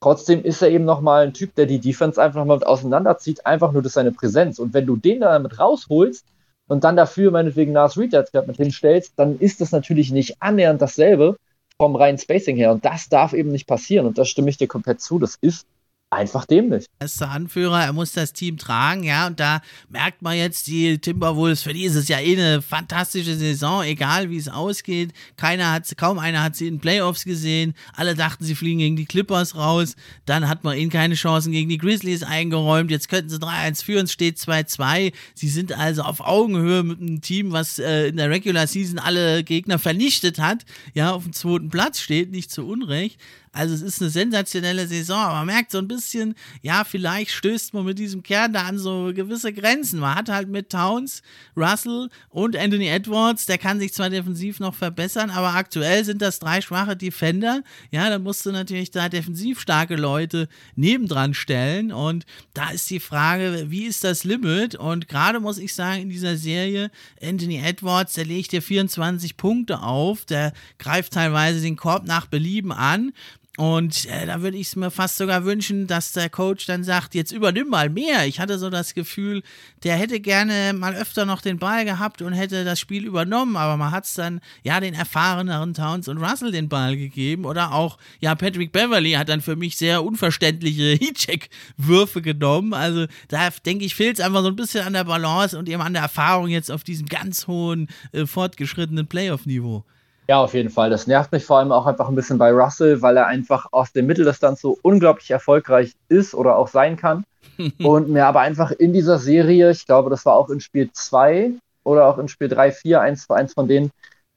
Trotzdem ist er eben nochmal ein Typ, der die Defense einfach nochmal mit auseinanderzieht, einfach nur durch seine Präsenz. Und wenn du den dann damit rausholst und dann dafür meinetwegen Nas Reed mit hinstellst, dann ist das natürlich nicht annähernd dasselbe vom reinen Spacing her. Und das darf eben nicht passieren. Und da stimme ich dir komplett zu. Das ist einfach dämlich. Er ist der Anführer, er muss das Team tragen, ja, und da merkt man jetzt, die Timberwolves, für die ist es ja eh eine fantastische Saison, egal wie es ausgeht. Keiner hat, kaum einer hat sie in Playoffs gesehen. Alle dachten, sie fliegen gegen die Clippers raus. Dann hat man ihnen keine Chancen gegen die Grizzlies eingeräumt. Jetzt könnten sie 3-1 führen, es steht 2-2. Sie sind also auf Augenhöhe mit einem Team, was äh, in der Regular Season alle Gegner vernichtet hat, ja, auf dem zweiten Platz steht, nicht zu Unrecht. Also es ist eine sensationelle Saison, aber man merkt so ein bisschen, ja, vielleicht stößt man mit diesem Kern da an so gewisse Grenzen. Man hat halt mit Towns, Russell und Anthony Edwards, der kann sich zwar defensiv noch verbessern, aber aktuell sind das drei schwache Defender. Ja, da musst du natürlich da defensiv starke Leute nebendran stellen und da ist die Frage, wie ist das Limit? Und gerade muss ich sagen, in dieser Serie, Anthony Edwards, der legt dir 24 Punkte auf, der greift teilweise den Korb nach Belieben an. Und äh, da würde ich es mir fast sogar wünschen, dass der Coach dann sagt, jetzt übernimm mal mehr. Ich hatte so das Gefühl, der hätte gerne mal öfter noch den Ball gehabt und hätte das Spiel übernommen, aber man hat es dann ja den erfahreneren Towns und Russell den Ball gegeben oder auch, ja, Patrick Beverly hat dann für mich sehr unverständliche [laughs] Heatcheck-Würfe genommen. Also da denke ich, fehlt es einfach so ein bisschen an der Balance und eben an der Erfahrung jetzt auf diesem ganz hohen, äh, fortgeschrittenen Playoff-Niveau. Ja, auf jeden Fall. Das nervt mich vor allem auch einfach ein bisschen bei Russell, weil er einfach aus der Mitteldistanz so unglaublich erfolgreich ist oder auch sein kann. [laughs] und mir aber einfach in dieser Serie, ich glaube, das war auch in Spiel 2 oder auch in Spiel 3, 4, 1 eins von denen,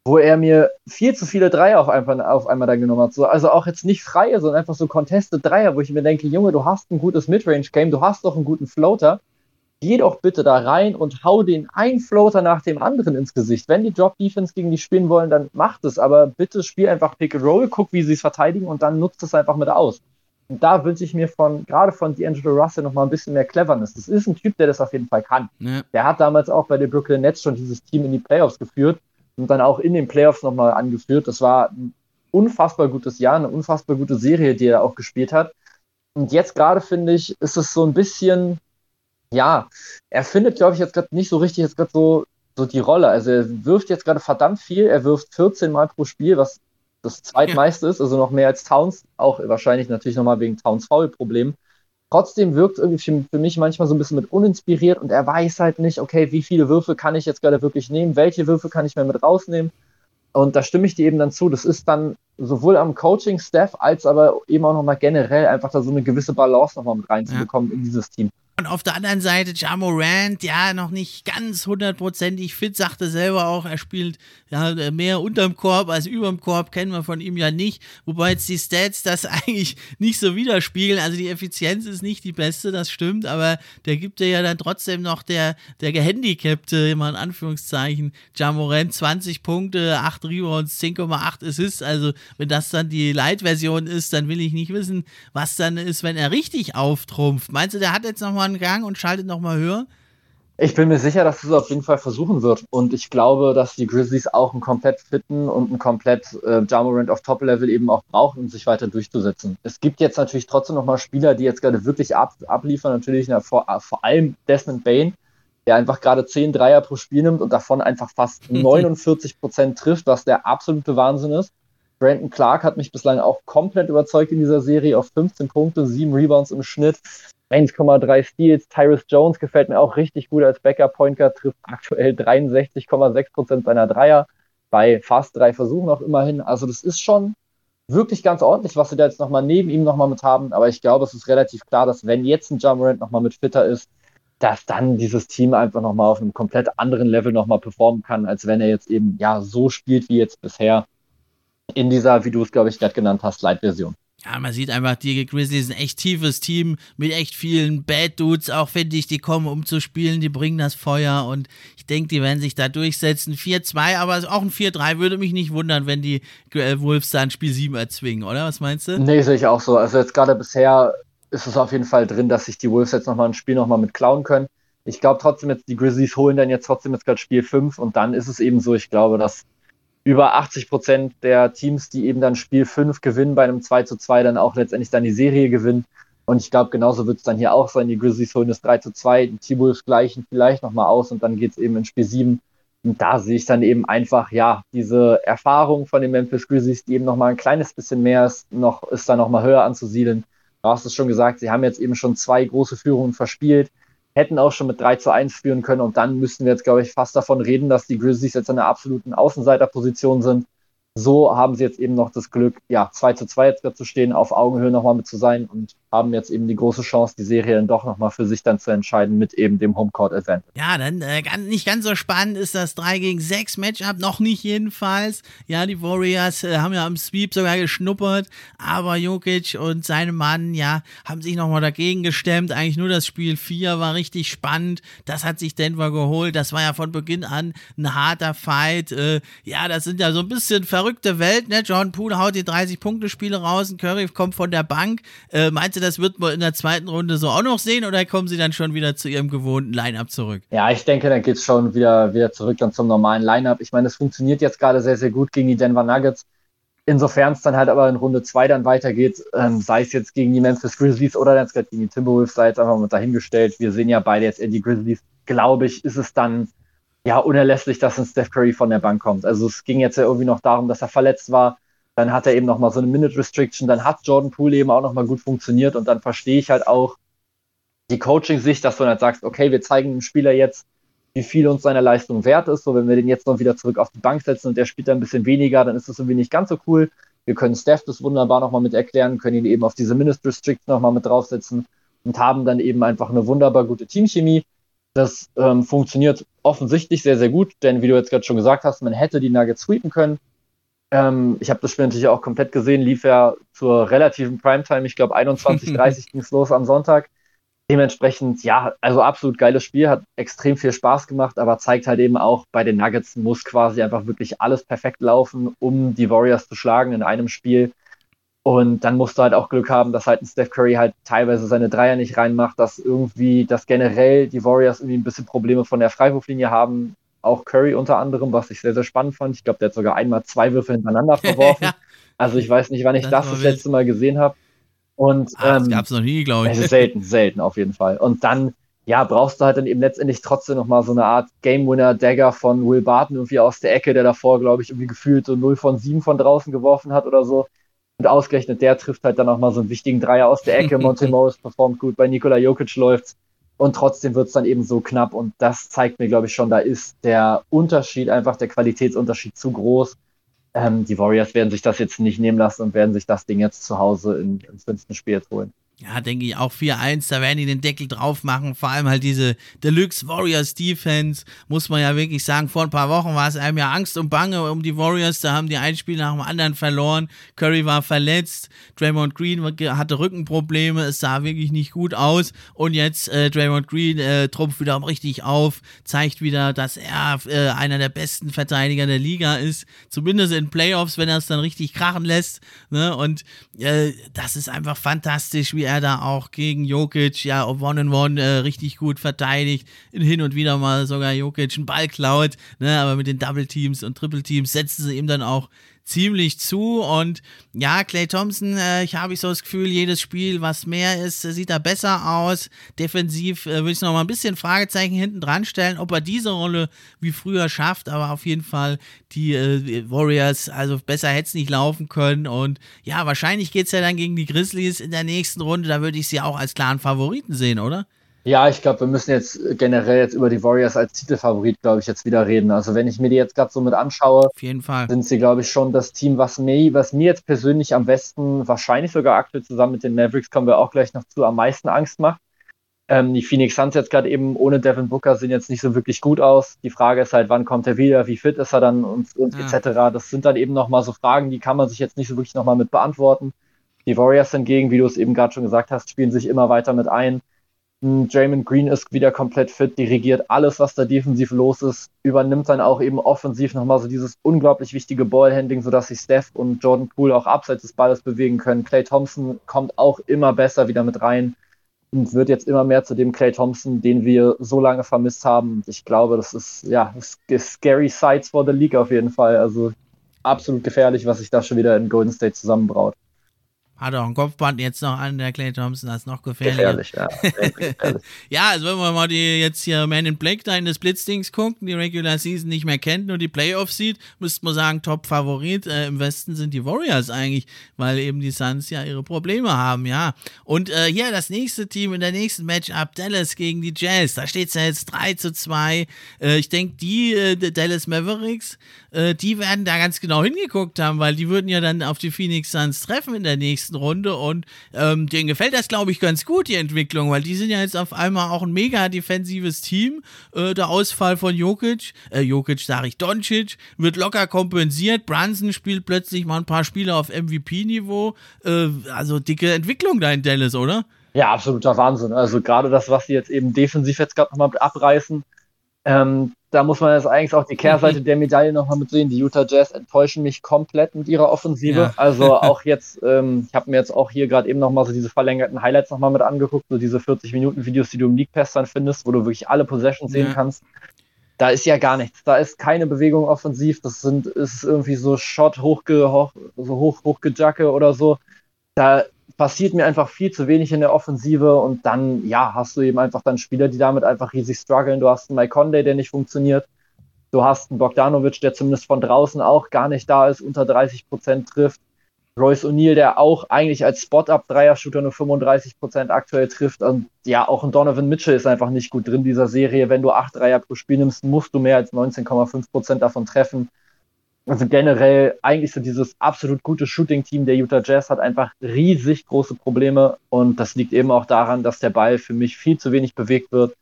wo er mir viel zu viele Dreier auf, einfach, auf einmal da genommen hat. So, also auch jetzt nicht freie, sondern einfach so Contested Dreier, wo ich mir denke, Junge, du hast ein gutes Midrange-Game, du hast doch einen guten Floater geh doch bitte da rein und hau den einen Floater nach dem anderen ins Gesicht. Wenn die Drop-Defense gegen die spielen wollen, dann macht es. Aber bitte spiel einfach Pick and Roll, guck, wie sie es verteidigen und dann nutzt es einfach mit aus. Und da wünsche ich mir von, gerade von D'Angelo Russell noch mal ein bisschen mehr Cleverness. Das ist ein Typ, der das auf jeden Fall kann. Ja. Der hat damals auch bei den Brooklyn Nets schon dieses Team in die Playoffs geführt und dann auch in den Playoffs nochmal angeführt. Das war ein unfassbar gutes Jahr, eine unfassbar gute Serie, die er auch gespielt hat. Und jetzt gerade finde ich, ist es so ein bisschen, ja, er findet, glaube ich, jetzt gerade nicht so richtig jetzt gerade so, so die Rolle. Also er wirft jetzt gerade verdammt viel. Er wirft 14 Mal pro Spiel, was das zweitmeiste ja. ist, also noch mehr als Towns, auch wahrscheinlich natürlich nochmal wegen Towns Foul-Problem. Trotzdem wirkt irgendwie für, für, mich manchmal so ein bisschen mit uninspiriert und er weiß halt nicht, okay, wie viele Würfe kann ich jetzt gerade wirklich nehmen, welche Würfe kann ich mir mit rausnehmen. Und da stimme ich dir eben dann zu. Das ist dann sowohl am Coaching-Staff als aber eben auch nochmal generell einfach da so eine gewisse Balance nochmal mit reinzubekommen ja. in dieses Team. Und auf der anderen Seite Jamorant, ja, noch nicht ganz hundertprozentig fit, sagte selber auch, er spielt ja, mehr unterm Korb als überm Korb, kennen wir von ihm ja nicht. Wobei jetzt die Stats das [laughs] eigentlich nicht so widerspiegeln. Also die Effizienz ist nicht die beste, das stimmt, aber der gibt ja dann trotzdem noch der, der gehandicapte, immer in Anführungszeichen, Jamorant 20 Punkte, 8 Rebounds, 10,8 Assists. Also wenn das dann die Light-Version ist, dann will ich nicht wissen, was dann ist, wenn er richtig auftrumpft. Meinst du, der hat jetzt nochmal einen Gang und schaltet nochmal höher? Ich bin mir sicher, dass es auf jeden Fall versuchen wird. Und ich glaube, dass die Grizzlies auch einen komplett fitten und einen komplett äh, Jamorant auf Top-Level eben auch brauchen, um sich weiter durchzusetzen. Es gibt jetzt natürlich trotzdem nochmal Spieler, die jetzt gerade wirklich ab, abliefern. Natürlich na, vor, vor allem Desmond Bain, der einfach gerade 10 Dreier pro Spiel nimmt und davon einfach fast 49 Prozent trifft, was der absolute Wahnsinn ist. Brandon Clark hat mich bislang auch komplett überzeugt in dieser Serie auf 15 Punkte, 7 Rebounds im Schnitt. 1,3 Steals. Tyrus Jones gefällt mir auch richtig gut als Backup-Pointer, trifft aktuell 63,6 Prozent seiner Dreier bei fast drei Versuchen auch immerhin. Also das ist schon wirklich ganz ordentlich, was sie da jetzt nochmal neben ihm nochmal mit haben. Aber ich glaube, es ist relativ klar, dass wenn jetzt ein Jammerant nochmal mit fitter ist, dass dann dieses Team einfach nochmal auf einem komplett anderen Level nochmal performen kann, als wenn er jetzt eben ja so spielt wie jetzt bisher in dieser, wie du es glaube ich gerade genannt hast, Light-Version. Ja, man sieht einfach, die Grizzlies sind ein echt tiefes Team mit echt vielen Bad Dudes, auch finde ich, die kommen, um zu spielen, die bringen das Feuer und ich denke, die werden sich da durchsetzen. 4-2, aber auch ein 4-3 würde mich nicht wundern, wenn die äh, Wolves da ein Spiel 7 erzwingen, oder? Was meinst du? Nee, sehe ich auch so. Also jetzt gerade bisher ist es auf jeden Fall drin, dass sich die Wolves jetzt nochmal ein Spiel nochmal mit klauen können. Ich glaube trotzdem jetzt, die Grizzlies holen dann jetzt trotzdem jetzt gerade Spiel 5 und dann ist es eben so, ich glaube, dass über 80 Prozent der Teams, die eben dann Spiel 5 gewinnen, bei einem 2 zu 2 dann auch letztendlich dann die Serie gewinnen. Und ich glaube, genauso wird es dann hier auch sein. Die Grizzlies holen das 3 zu 2, die T-Wolves gleichen vielleicht nochmal aus und dann geht es eben in Spiel 7. Und da sehe ich dann eben einfach, ja, diese Erfahrung von den Memphis Grizzlies, die eben nochmal ein kleines bisschen mehr ist, noch, ist da nochmal höher anzusiedeln. Du hast es schon gesagt, sie haben jetzt eben schon zwei große Führungen verspielt hätten auch schon mit 3 zu 1 führen können. Und dann müssten wir jetzt, glaube ich, fast davon reden, dass die Grizzlies jetzt in einer absoluten Außenseiterposition sind so haben sie jetzt eben noch das Glück, ja, 2 zu 2 jetzt zu stehen, auf Augenhöhe nochmal mit zu sein und haben jetzt eben die große Chance, die Serie dann doch nochmal für sich dann zu entscheiden mit eben dem Homecourt Advantage. Ja, dann äh, nicht ganz so spannend ist das 3 gegen 6 Matchup, noch nicht jedenfalls. Ja, die Warriors äh, haben ja am Sweep sogar geschnuppert, aber Jokic und seine Mann, ja, haben sich nochmal dagegen gestemmt. Eigentlich nur das Spiel 4 war richtig spannend. Das hat sich Denver geholt. Das war ja von Beginn an ein harter Fight. Äh, ja, das sind ja so ein bisschen verrückt verrückte Welt, ne? John Poole haut die 30-Punkte-Spiele raus und Curry kommt von der Bank. Äh, meinst du, das wird man in der zweiten Runde so auch noch sehen oder kommen sie dann schon wieder zu ihrem gewohnten Line-Up zurück? Ja, ich denke, dann geht es schon wieder, wieder zurück dann zum normalen Line-Up. Ich meine, es funktioniert jetzt gerade sehr, sehr gut gegen die Denver Nuggets. Insofern es dann halt aber in Runde 2 dann weitergeht, ähm, sei es jetzt gegen die Memphis Grizzlies oder dann gegen die Timberwolves, sei jetzt einfach mal dahingestellt. Wir sehen ja beide jetzt in die Grizzlies. Glaube ich, ist es dann ja, unerlässlich, dass ein Steph Curry von der Bank kommt. Also es ging jetzt ja irgendwie noch darum, dass er verletzt war. Dann hat er eben noch mal so eine Minute Restriction. Dann hat Jordan Poole eben auch noch mal gut funktioniert. Und dann verstehe ich halt auch die Coaching-Sicht, dass du dann halt sagst, okay, wir zeigen dem Spieler jetzt, wie viel uns seine Leistung wert ist. So, wenn wir den jetzt noch wieder zurück auf die Bank setzen und der spielt dann ein bisschen weniger, dann ist das irgendwie nicht ganz so cool. Wir können Steph das wunderbar noch mal mit erklären, können ihn eben auf diese Minute Restriction noch mal mit draufsetzen und haben dann eben einfach eine wunderbar gute Teamchemie. Das ähm, funktioniert offensichtlich sehr, sehr gut, denn wie du jetzt gerade schon gesagt hast, man hätte die Nuggets sweepen können. Ähm, ich habe das Spiel natürlich auch komplett gesehen, lief ja zur relativen Primetime, ich glaube 21.30 ging es los am Sonntag. Dementsprechend, ja, also absolut geiles Spiel, hat extrem viel Spaß gemacht, aber zeigt halt eben auch, bei den Nuggets muss quasi einfach wirklich alles perfekt laufen, um die Warriors zu schlagen in einem Spiel. Und dann musst du halt auch Glück haben, dass halt ein Steph Curry halt teilweise seine Dreier nicht reinmacht, dass irgendwie, dass generell die Warriors irgendwie ein bisschen Probleme von der Freiwurflinie haben. Auch Curry unter anderem, was ich sehr, sehr spannend fand. Ich glaube, der hat sogar einmal zwei Würfe hintereinander [laughs] verworfen. ja. Also ich weiß nicht, wann ich das das, das letzte Mal gesehen habe. Und ah, ähm, das gab's noch nie, glaube ich. selten, selten auf jeden Fall. Und dann, ja, brauchst du halt dann eben letztendlich trotzdem nochmal so eine Art Game-Winner-Dagger von Will Barton irgendwie aus der Ecke, der davor, glaube ich, irgendwie gefühlt so 0 von 7 von draußen geworfen hat oder so und ausgerechnet der trifft halt dann auch mal so einen wichtigen Dreier aus der Ecke. [laughs] Monte Morris performt gut, bei Nikola Jokic läuft's. Und trotzdem wird's dann eben so knapp. Und das zeigt mir, glaube ich, schon, da ist der Unterschied, einfach der Qualitätsunterschied zu groß. Ähm, die Warriors werden sich das jetzt nicht nehmen lassen und werden sich das Ding jetzt zu Hause in, ins fünften Spiel jetzt holen. Ja, denke ich auch 4-1, da werden die den Deckel drauf machen. Vor allem halt diese Deluxe Warriors Defense, muss man ja wirklich sagen. Vor ein paar Wochen war es einem ja Angst und Bange um die Warriors. Da haben die ein Spiel nach dem anderen verloren. Curry war verletzt. Draymond Green hatte Rückenprobleme. Es sah wirklich nicht gut aus. Und jetzt äh, Draymond Green äh, trumpft wieder richtig auf, zeigt wieder, dass er äh, einer der besten Verteidiger der Liga ist. Zumindest in Playoffs, wenn er es dann richtig krachen lässt. Ne? Und äh, das ist einfach fantastisch, wie er da auch gegen Jokic, ja, One-on-One äh, richtig gut verteidigt, hin und wieder mal sogar Jokic einen Ball klaut, ne, aber mit den Double-Teams und Triple-Teams setzen sie ihm dann auch ziemlich zu. Und ja, Clay Thompson, äh, ich habe so das Gefühl, jedes Spiel, was mehr ist, sieht da besser aus. Defensiv äh, würde ich noch mal ein bisschen Fragezeichen hinten dran stellen, ob er diese Rolle wie früher schafft. Aber auf jeden Fall die äh, Warriors, also besser hätte es nicht laufen können. Und ja, wahrscheinlich geht es ja dann gegen die Grizzlies in der nächsten Runde. Da würde ich sie auch als klaren Favoriten sehen, oder? Ja, ich glaube, wir müssen jetzt generell jetzt über die Warriors als Titelfavorit, glaube ich, jetzt wieder reden. Also wenn ich mir die jetzt gerade so mit anschaue, Auf jeden Fall. sind sie, glaube ich, schon das Team, was mir, was mir jetzt persönlich am besten, wahrscheinlich sogar aktuell zusammen mit den Mavericks, kommen wir auch gleich noch zu, am meisten Angst macht. Ähm, die Phoenix Suns jetzt gerade eben ohne Devin Booker sehen jetzt nicht so wirklich gut aus. Die Frage ist halt, wann kommt er wieder, wie fit ist er dann und, und ja. etc. Das sind dann eben nochmal so Fragen, die kann man sich jetzt nicht so wirklich nochmal mit beantworten. Die Warriors hingegen, wie du es eben gerade schon gesagt hast, spielen sich immer weiter mit ein. Draymond Green ist wieder komplett fit, dirigiert alles, was da defensiv los ist, übernimmt dann auch eben offensiv nochmal so dieses unglaublich wichtige Ballhandling, sodass sich Steph und Jordan Poole auch abseits des Balles bewegen können. Clay Thompson kommt auch immer besser wieder mit rein und wird jetzt immer mehr zu dem Clay Thompson, den wir so lange vermisst haben. Ich glaube, das ist ja scary sights for the league auf jeden Fall. Also absolut gefährlich, was sich da schon wieder in Golden State zusammenbraut. Hat auch ein Kopfband jetzt noch an, der Clay Thompson, das ist noch gefährlicher. Gefährlich, ja. [laughs] Gefährlich. ja, also wenn wir mal die jetzt hier Man in Black da in das Blitzdings gucken, die Regular Season nicht mehr kennt, nur die Playoffs sieht, müsste man sagen, Top-Favorit äh, im Westen sind die Warriors eigentlich, weil eben die Suns ja ihre Probleme haben, ja. Und äh, hier das nächste Team in der nächsten Matchup, Dallas gegen die Jazz, da steht es ja jetzt 3 zu 2. Äh, ich denke, die äh, Dallas Mavericks, äh, die werden da ganz genau hingeguckt haben, weil die würden ja dann auf die Phoenix Suns treffen in der nächsten Runde und ähm, denen gefällt das, glaube ich, ganz gut, die Entwicklung, weil die sind ja jetzt auf einmal auch ein mega defensives Team. Äh, der Ausfall von Jokic, äh, Jokic sage ich, Doncic, wird locker kompensiert. Brunson spielt plötzlich mal ein paar Spiele auf MVP-Niveau. Äh, also dicke Entwicklung da in Dallas, oder? Ja, absoluter Wahnsinn. Also gerade das, was sie jetzt eben defensiv jetzt gerade nochmal abreißen, ähm, da muss man jetzt eigentlich auch die Kehrseite der Medaille nochmal mit sehen. Die Utah Jazz enttäuschen mich komplett mit ihrer Offensive. Ja. Also [laughs] auch jetzt, ähm, ich habe mir jetzt auch hier gerade eben nochmal so diese verlängerten Highlights nochmal mit angeguckt, so diese 40-Minuten-Videos, die du im League Pass dann findest, wo du wirklich alle Possessions ja. sehen kannst. Da ist ja gar nichts. Da ist keine Bewegung offensiv. Das sind, ist irgendwie so Shot hochge, hoch, so hoch, hochgejacke oder so. Da passiert mir einfach viel zu wenig in der Offensive und dann, ja, hast du eben einfach dann Spieler, die damit einfach riesig strugglen. Du hast einen Mike Conley, der nicht funktioniert. Du hast einen Bogdanovic, der zumindest von draußen auch gar nicht da ist, unter 30 Prozent trifft. Royce O'Neill, der auch eigentlich als Spot-Up-Dreier-Shooter nur 35 Prozent aktuell trifft. Und ja, auch ein Donovan Mitchell ist einfach nicht gut drin dieser Serie. Wenn du acht Dreier pro Spiel nimmst, musst du mehr als 19,5 Prozent davon treffen. Also generell eigentlich so dieses absolut gute Shooting-Team der Utah Jazz hat einfach riesig große Probleme und das liegt eben auch daran, dass der Ball für mich viel zu wenig bewegt wird,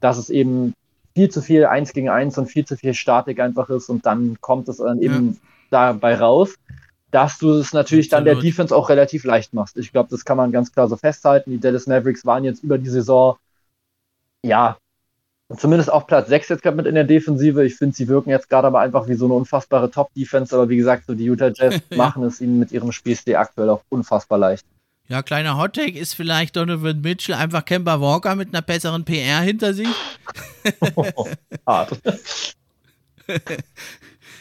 dass es eben viel zu viel eins gegen eins und viel zu viel Statik einfach ist und dann kommt es dann eben ja. dabei raus, dass du es natürlich dann der Defense auch relativ leicht machst. Ich glaube, das kann man ganz klar so festhalten. Die Dallas Mavericks waren jetzt über die Saison ja zumindest auf Platz 6 jetzt gerade mit in der Defensive. Ich finde, sie wirken jetzt gerade aber einfach wie so eine unfassbare Top-Defense. Aber wie gesagt, so die Utah Jazz [laughs] ja. machen es ihnen mit ihrem Spielstil aktuell auch unfassbar leicht. Ja, kleiner Hottake ist vielleicht Donovan Mitchell einfach Kemba Walker mit einer besseren PR hinter sich. oh, [laughs] hart. [laughs]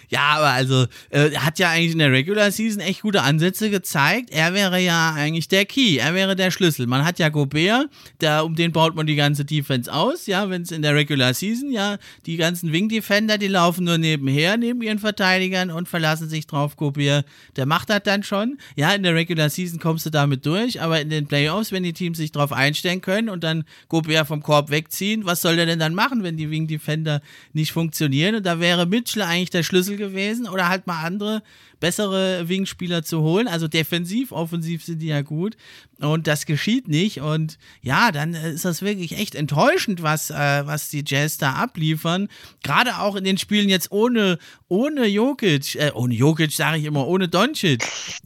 Ja, aber also, äh, hat ja eigentlich in der Regular Season echt gute Ansätze gezeigt. Er wäre ja eigentlich der Key, er wäre der Schlüssel. Man hat ja Gobert, da, um den baut man die ganze Defense aus, ja, wenn es in der Regular Season, ja, die ganzen Wing Defender, die laufen nur nebenher, neben ihren Verteidigern und verlassen sich drauf, Gobert, der macht das dann schon. Ja, in der Regular Season kommst du damit durch, aber in den Playoffs, wenn die Teams sich drauf einstellen können und dann Gobert vom Korb wegziehen, was soll der denn dann machen, wenn die Wing Defender nicht funktionieren? Und da wäre Mitchell eigentlich der Schlüssel gewesen oder halt mal andere bessere Wingspieler zu holen. Also defensiv, offensiv sind die ja gut. Und das geschieht nicht. Und ja, dann äh, ist das wirklich echt enttäuschend, was, äh, was die Jazz da abliefern. Gerade auch in den Spielen jetzt ohne, ohne Jokic, äh, ohne Jokic sage ich immer, ohne Doncic.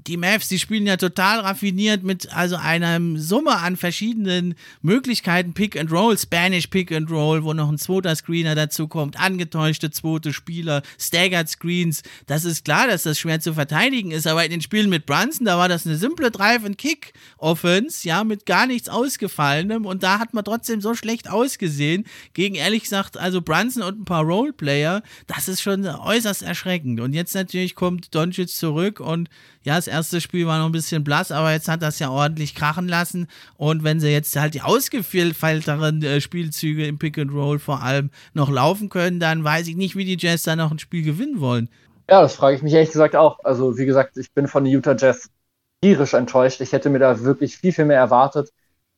Die Mavs, die spielen ja total raffiniert mit also einer Summe an verschiedenen Möglichkeiten. Pick and Roll, Spanish Pick and Roll, wo noch ein zweiter Screener dazu kommt, angetäuschte zweite Spieler, Staggered Screens. Das ist klar, dass das schwer zu verteidigen ist, aber in den Spielen mit Brunson, da war das eine simple Drive-and-Kick-Offense, ja, mit gar nichts Ausgefallenem und da hat man trotzdem so schlecht ausgesehen gegen, ehrlich gesagt, also Brunson und ein paar Roleplayer, das ist schon äußerst erschreckend und jetzt natürlich kommt Doncic zurück und ja, das erste Spiel war noch ein bisschen blass, aber jetzt hat das ja ordentlich krachen lassen und wenn sie jetzt halt die ausgefeilteren äh, Spielzüge im Pick and Roll vor allem noch laufen können, dann weiß ich nicht, wie die Jazz da noch ein Spiel gewinnen wollen. Ja, das frage ich mich ehrlich gesagt auch. Also, wie gesagt, ich bin von den Utah Jazz tierisch enttäuscht. Ich hätte mir da wirklich viel, viel mehr erwartet.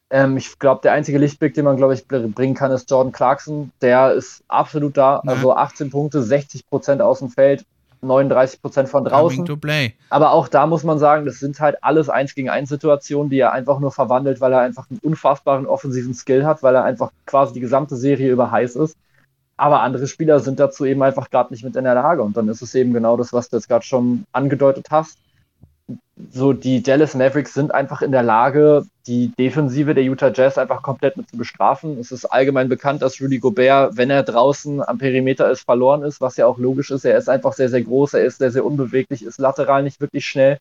Ähm, ich glaube, der einzige Lichtblick, den man, glaube ich, bringen kann, ist Jordan Clarkson. Der ist absolut da. Ja. Also 18 Punkte, 60 Prozent aus dem Feld, 39 Prozent von draußen. Aber auch da muss man sagen, das sind halt alles 1 gegen 1 Situationen, die er einfach nur verwandelt, weil er einfach einen unfassbaren offensiven Skill hat, weil er einfach quasi die gesamte Serie über heiß ist. Aber andere Spieler sind dazu eben einfach gerade nicht mit in der Lage. Und dann ist es eben genau das, was du jetzt gerade schon angedeutet hast. so die Dallas Mavericks sind einfach in der Lage, die Defensive der Utah Jazz einfach komplett mit zu bestrafen. Es ist allgemein bekannt, dass Rudy Gobert, wenn er draußen am Perimeter ist, verloren ist, was ja auch logisch ist. Er ist einfach sehr, sehr groß, er ist sehr, sehr unbeweglich, ist lateral nicht wirklich schnell.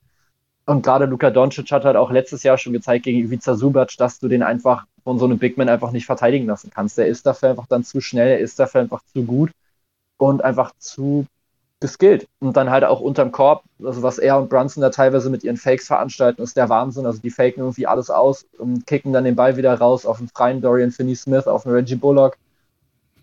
Und gerade Luka Doncic hat halt auch letztes Jahr schon gezeigt gegen Ivica Subac, dass du den einfach von so einem Big Man einfach nicht verteidigen lassen kannst. Der ist dafür einfach dann zu schnell, er ist dafür einfach zu gut und einfach zu geskillt. Und dann halt auch unterm Korb, also was er und Brunson da teilweise mit ihren Fakes veranstalten, ist der Wahnsinn. Also die faken irgendwie alles aus und kicken dann den Ball wieder raus auf einen freien Dorian Finney-Smith, auf einen Reggie Bullock.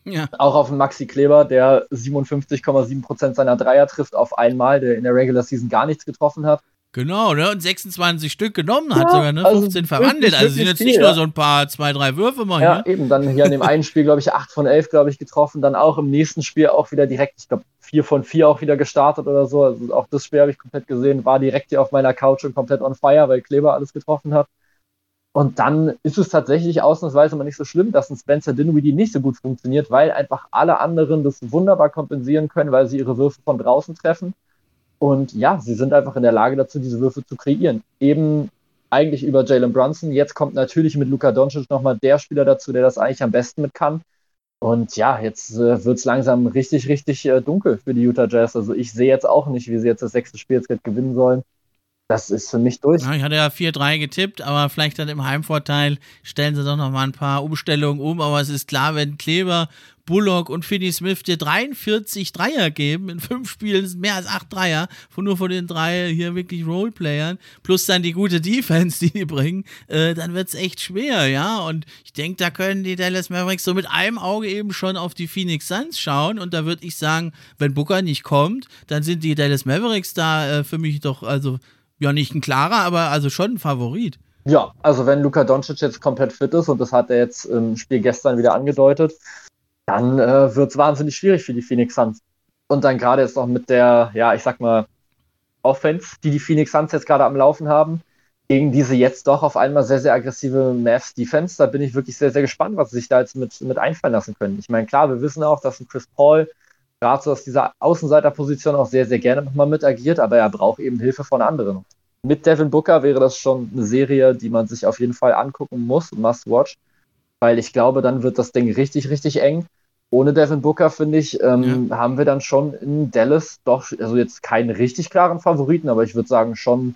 Ja. Auch auf einen Maxi Kleber, der 57,7% seiner Dreier trifft auf einmal, der in der Regular Season gar nichts getroffen hat. Genau, ne? Und 26 Stück genommen hat ja, sogar, ne? 15 also verwandelt. Also sind jetzt nicht viel, nur so ein paar, zwei, drei Würfe mal Ja, hier. eben. Dann hier in dem einen Spiel, glaube ich, 8 von 11, glaube ich, getroffen. Dann auch im nächsten Spiel auch wieder direkt, ich glaube, 4 von 4 auch wieder gestartet oder so. Also auch das Spiel habe ich komplett gesehen. War direkt hier auf meiner Couch und komplett on fire, weil Kleber alles getroffen hat. Und dann ist es tatsächlich ausnahmsweise mal nicht so schlimm, dass ein Spencer Dinwiddie nicht so gut funktioniert, weil einfach alle anderen das wunderbar kompensieren können, weil sie ihre Würfe von draußen treffen. Und ja, sie sind einfach in der Lage dazu, diese Würfe zu kreieren. Eben eigentlich über Jalen Brunson. Jetzt kommt natürlich mit Luka Doncic nochmal der Spieler dazu, der das eigentlich am besten mit kann. Und ja, jetzt äh, wird es langsam richtig, richtig äh, dunkel für die Utah Jazz. Also ich sehe jetzt auch nicht, wie sie jetzt das sechste Spiel jetzt gewinnen sollen. Das ist für mich durch. Ja, ich hatte ja 4-3 getippt, aber vielleicht dann im Heimvorteil stellen sie doch noch mal ein paar Umstellungen um. Aber es ist klar, wenn Kleber Bullock und Finney Smith dir 43 Dreier geben in fünf Spielen, sind mehr als acht Dreier, von nur von den drei hier wirklich Roleplayern, plus dann die gute Defense, die die bringen, äh, dann wird es echt schwer, ja. Und ich denke, da können die Dallas Mavericks so mit einem Auge eben schon auf die Phoenix Suns schauen. Und da würde ich sagen, wenn Booker nicht kommt, dann sind die Dallas Mavericks da äh, für mich doch, also ja, nicht ein klarer, aber also schon ein Favorit. Ja, also wenn Luka Doncic jetzt komplett fit ist und das hat er jetzt im Spiel gestern wieder angedeutet, dann äh, wird es wahnsinnig schwierig für die Phoenix Suns. Und dann gerade jetzt noch mit der, ja, ich sag mal, Offense, die die Phoenix Suns jetzt gerade am Laufen haben, gegen diese jetzt doch auf einmal sehr, sehr aggressive Mavs Defense. Da bin ich wirklich sehr, sehr gespannt, was sie sich da jetzt mit, mit einfallen lassen können. Ich meine, klar, wir wissen auch, dass ein Chris Paul gerade so aus dieser Außenseiterposition auch sehr, sehr gerne nochmal mit agiert, aber er braucht eben Hilfe von anderen. Mit Devin Booker wäre das schon eine Serie, die man sich auf jeden Fall angucken muss, must watch, weil ich glaube, dann wird das Ding richtig, richtig eng ohne Devin Booker, finde ich, ähm, ja. haben wir dann schon in Dallas doch, also jetzt keinen richtig klaren Favoriten, aber ich würde sagen schon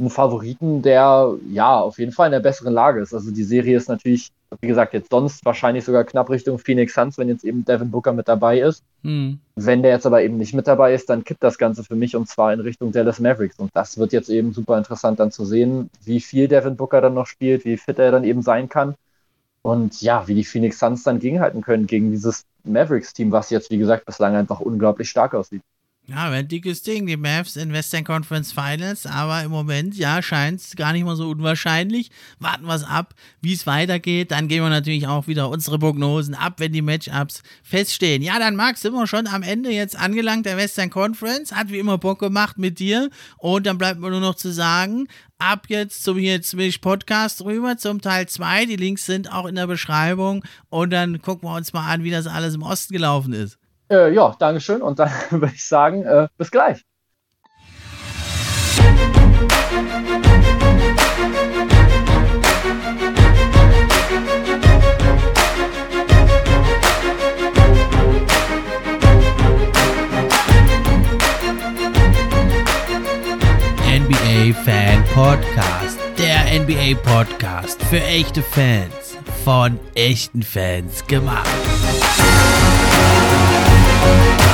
einen Favoriten, der ja auf jeden Fall in der besseren Lage ist. Also die Serie ist natürlich, wie gesagt, jetzt sonst wahrscheinlich sogar knapp Richtung Phoenix Suns, wenn jetzt eben Devin Booker mit dabei ist. Mhm. Wenn der jetzt aber eben nicht mit dabei ist, dann kippt das Ganze für mich und zwar in Richtung Dallas Mavericks. Und das wird jetzt eben super interessant dann zu sehen, wie viel Devin Booker dann noch spielt, wie fit er dann eben sein kann. Und ja, wie die Phoenix Suns dann gegenhalten können gegen dieses Mavericks-Team, was jetzt, wie gesagt, bislang einfach unglaublich stark aussieht. Ja, ein dickes Ding, die Mavs in Western Conference Finals, aber im Moment, ja, scheint es gar nicht mal so unwahrscheinlich. Warten wir es ab, wie es weitergeht. Dann gehen wir natürlich auch wieder unsere Prognosen ab, wenn die Matchups feststehen. Ja, dann Max, sind wir schon am Ende jetzt angelangt der Western Conference. Hat wie immer Bock gemacht mit dir. Und dann bleibt mir nur noch zu sagen, ab jetzt zum jetzt Milch Podcast rüber zum Teil 2. Die Links sind auch in der Beschreibung. Und dann gucken wir uns mal an, wie das alles im Osten gelaufen ist. Äh, ja, Dankeschön und dann [laughs] würde ich sagen, äh, bis gleich. NBA Fan Podcast. Der NBA Podcast für echte Fans von echten Fans gemacht. Thank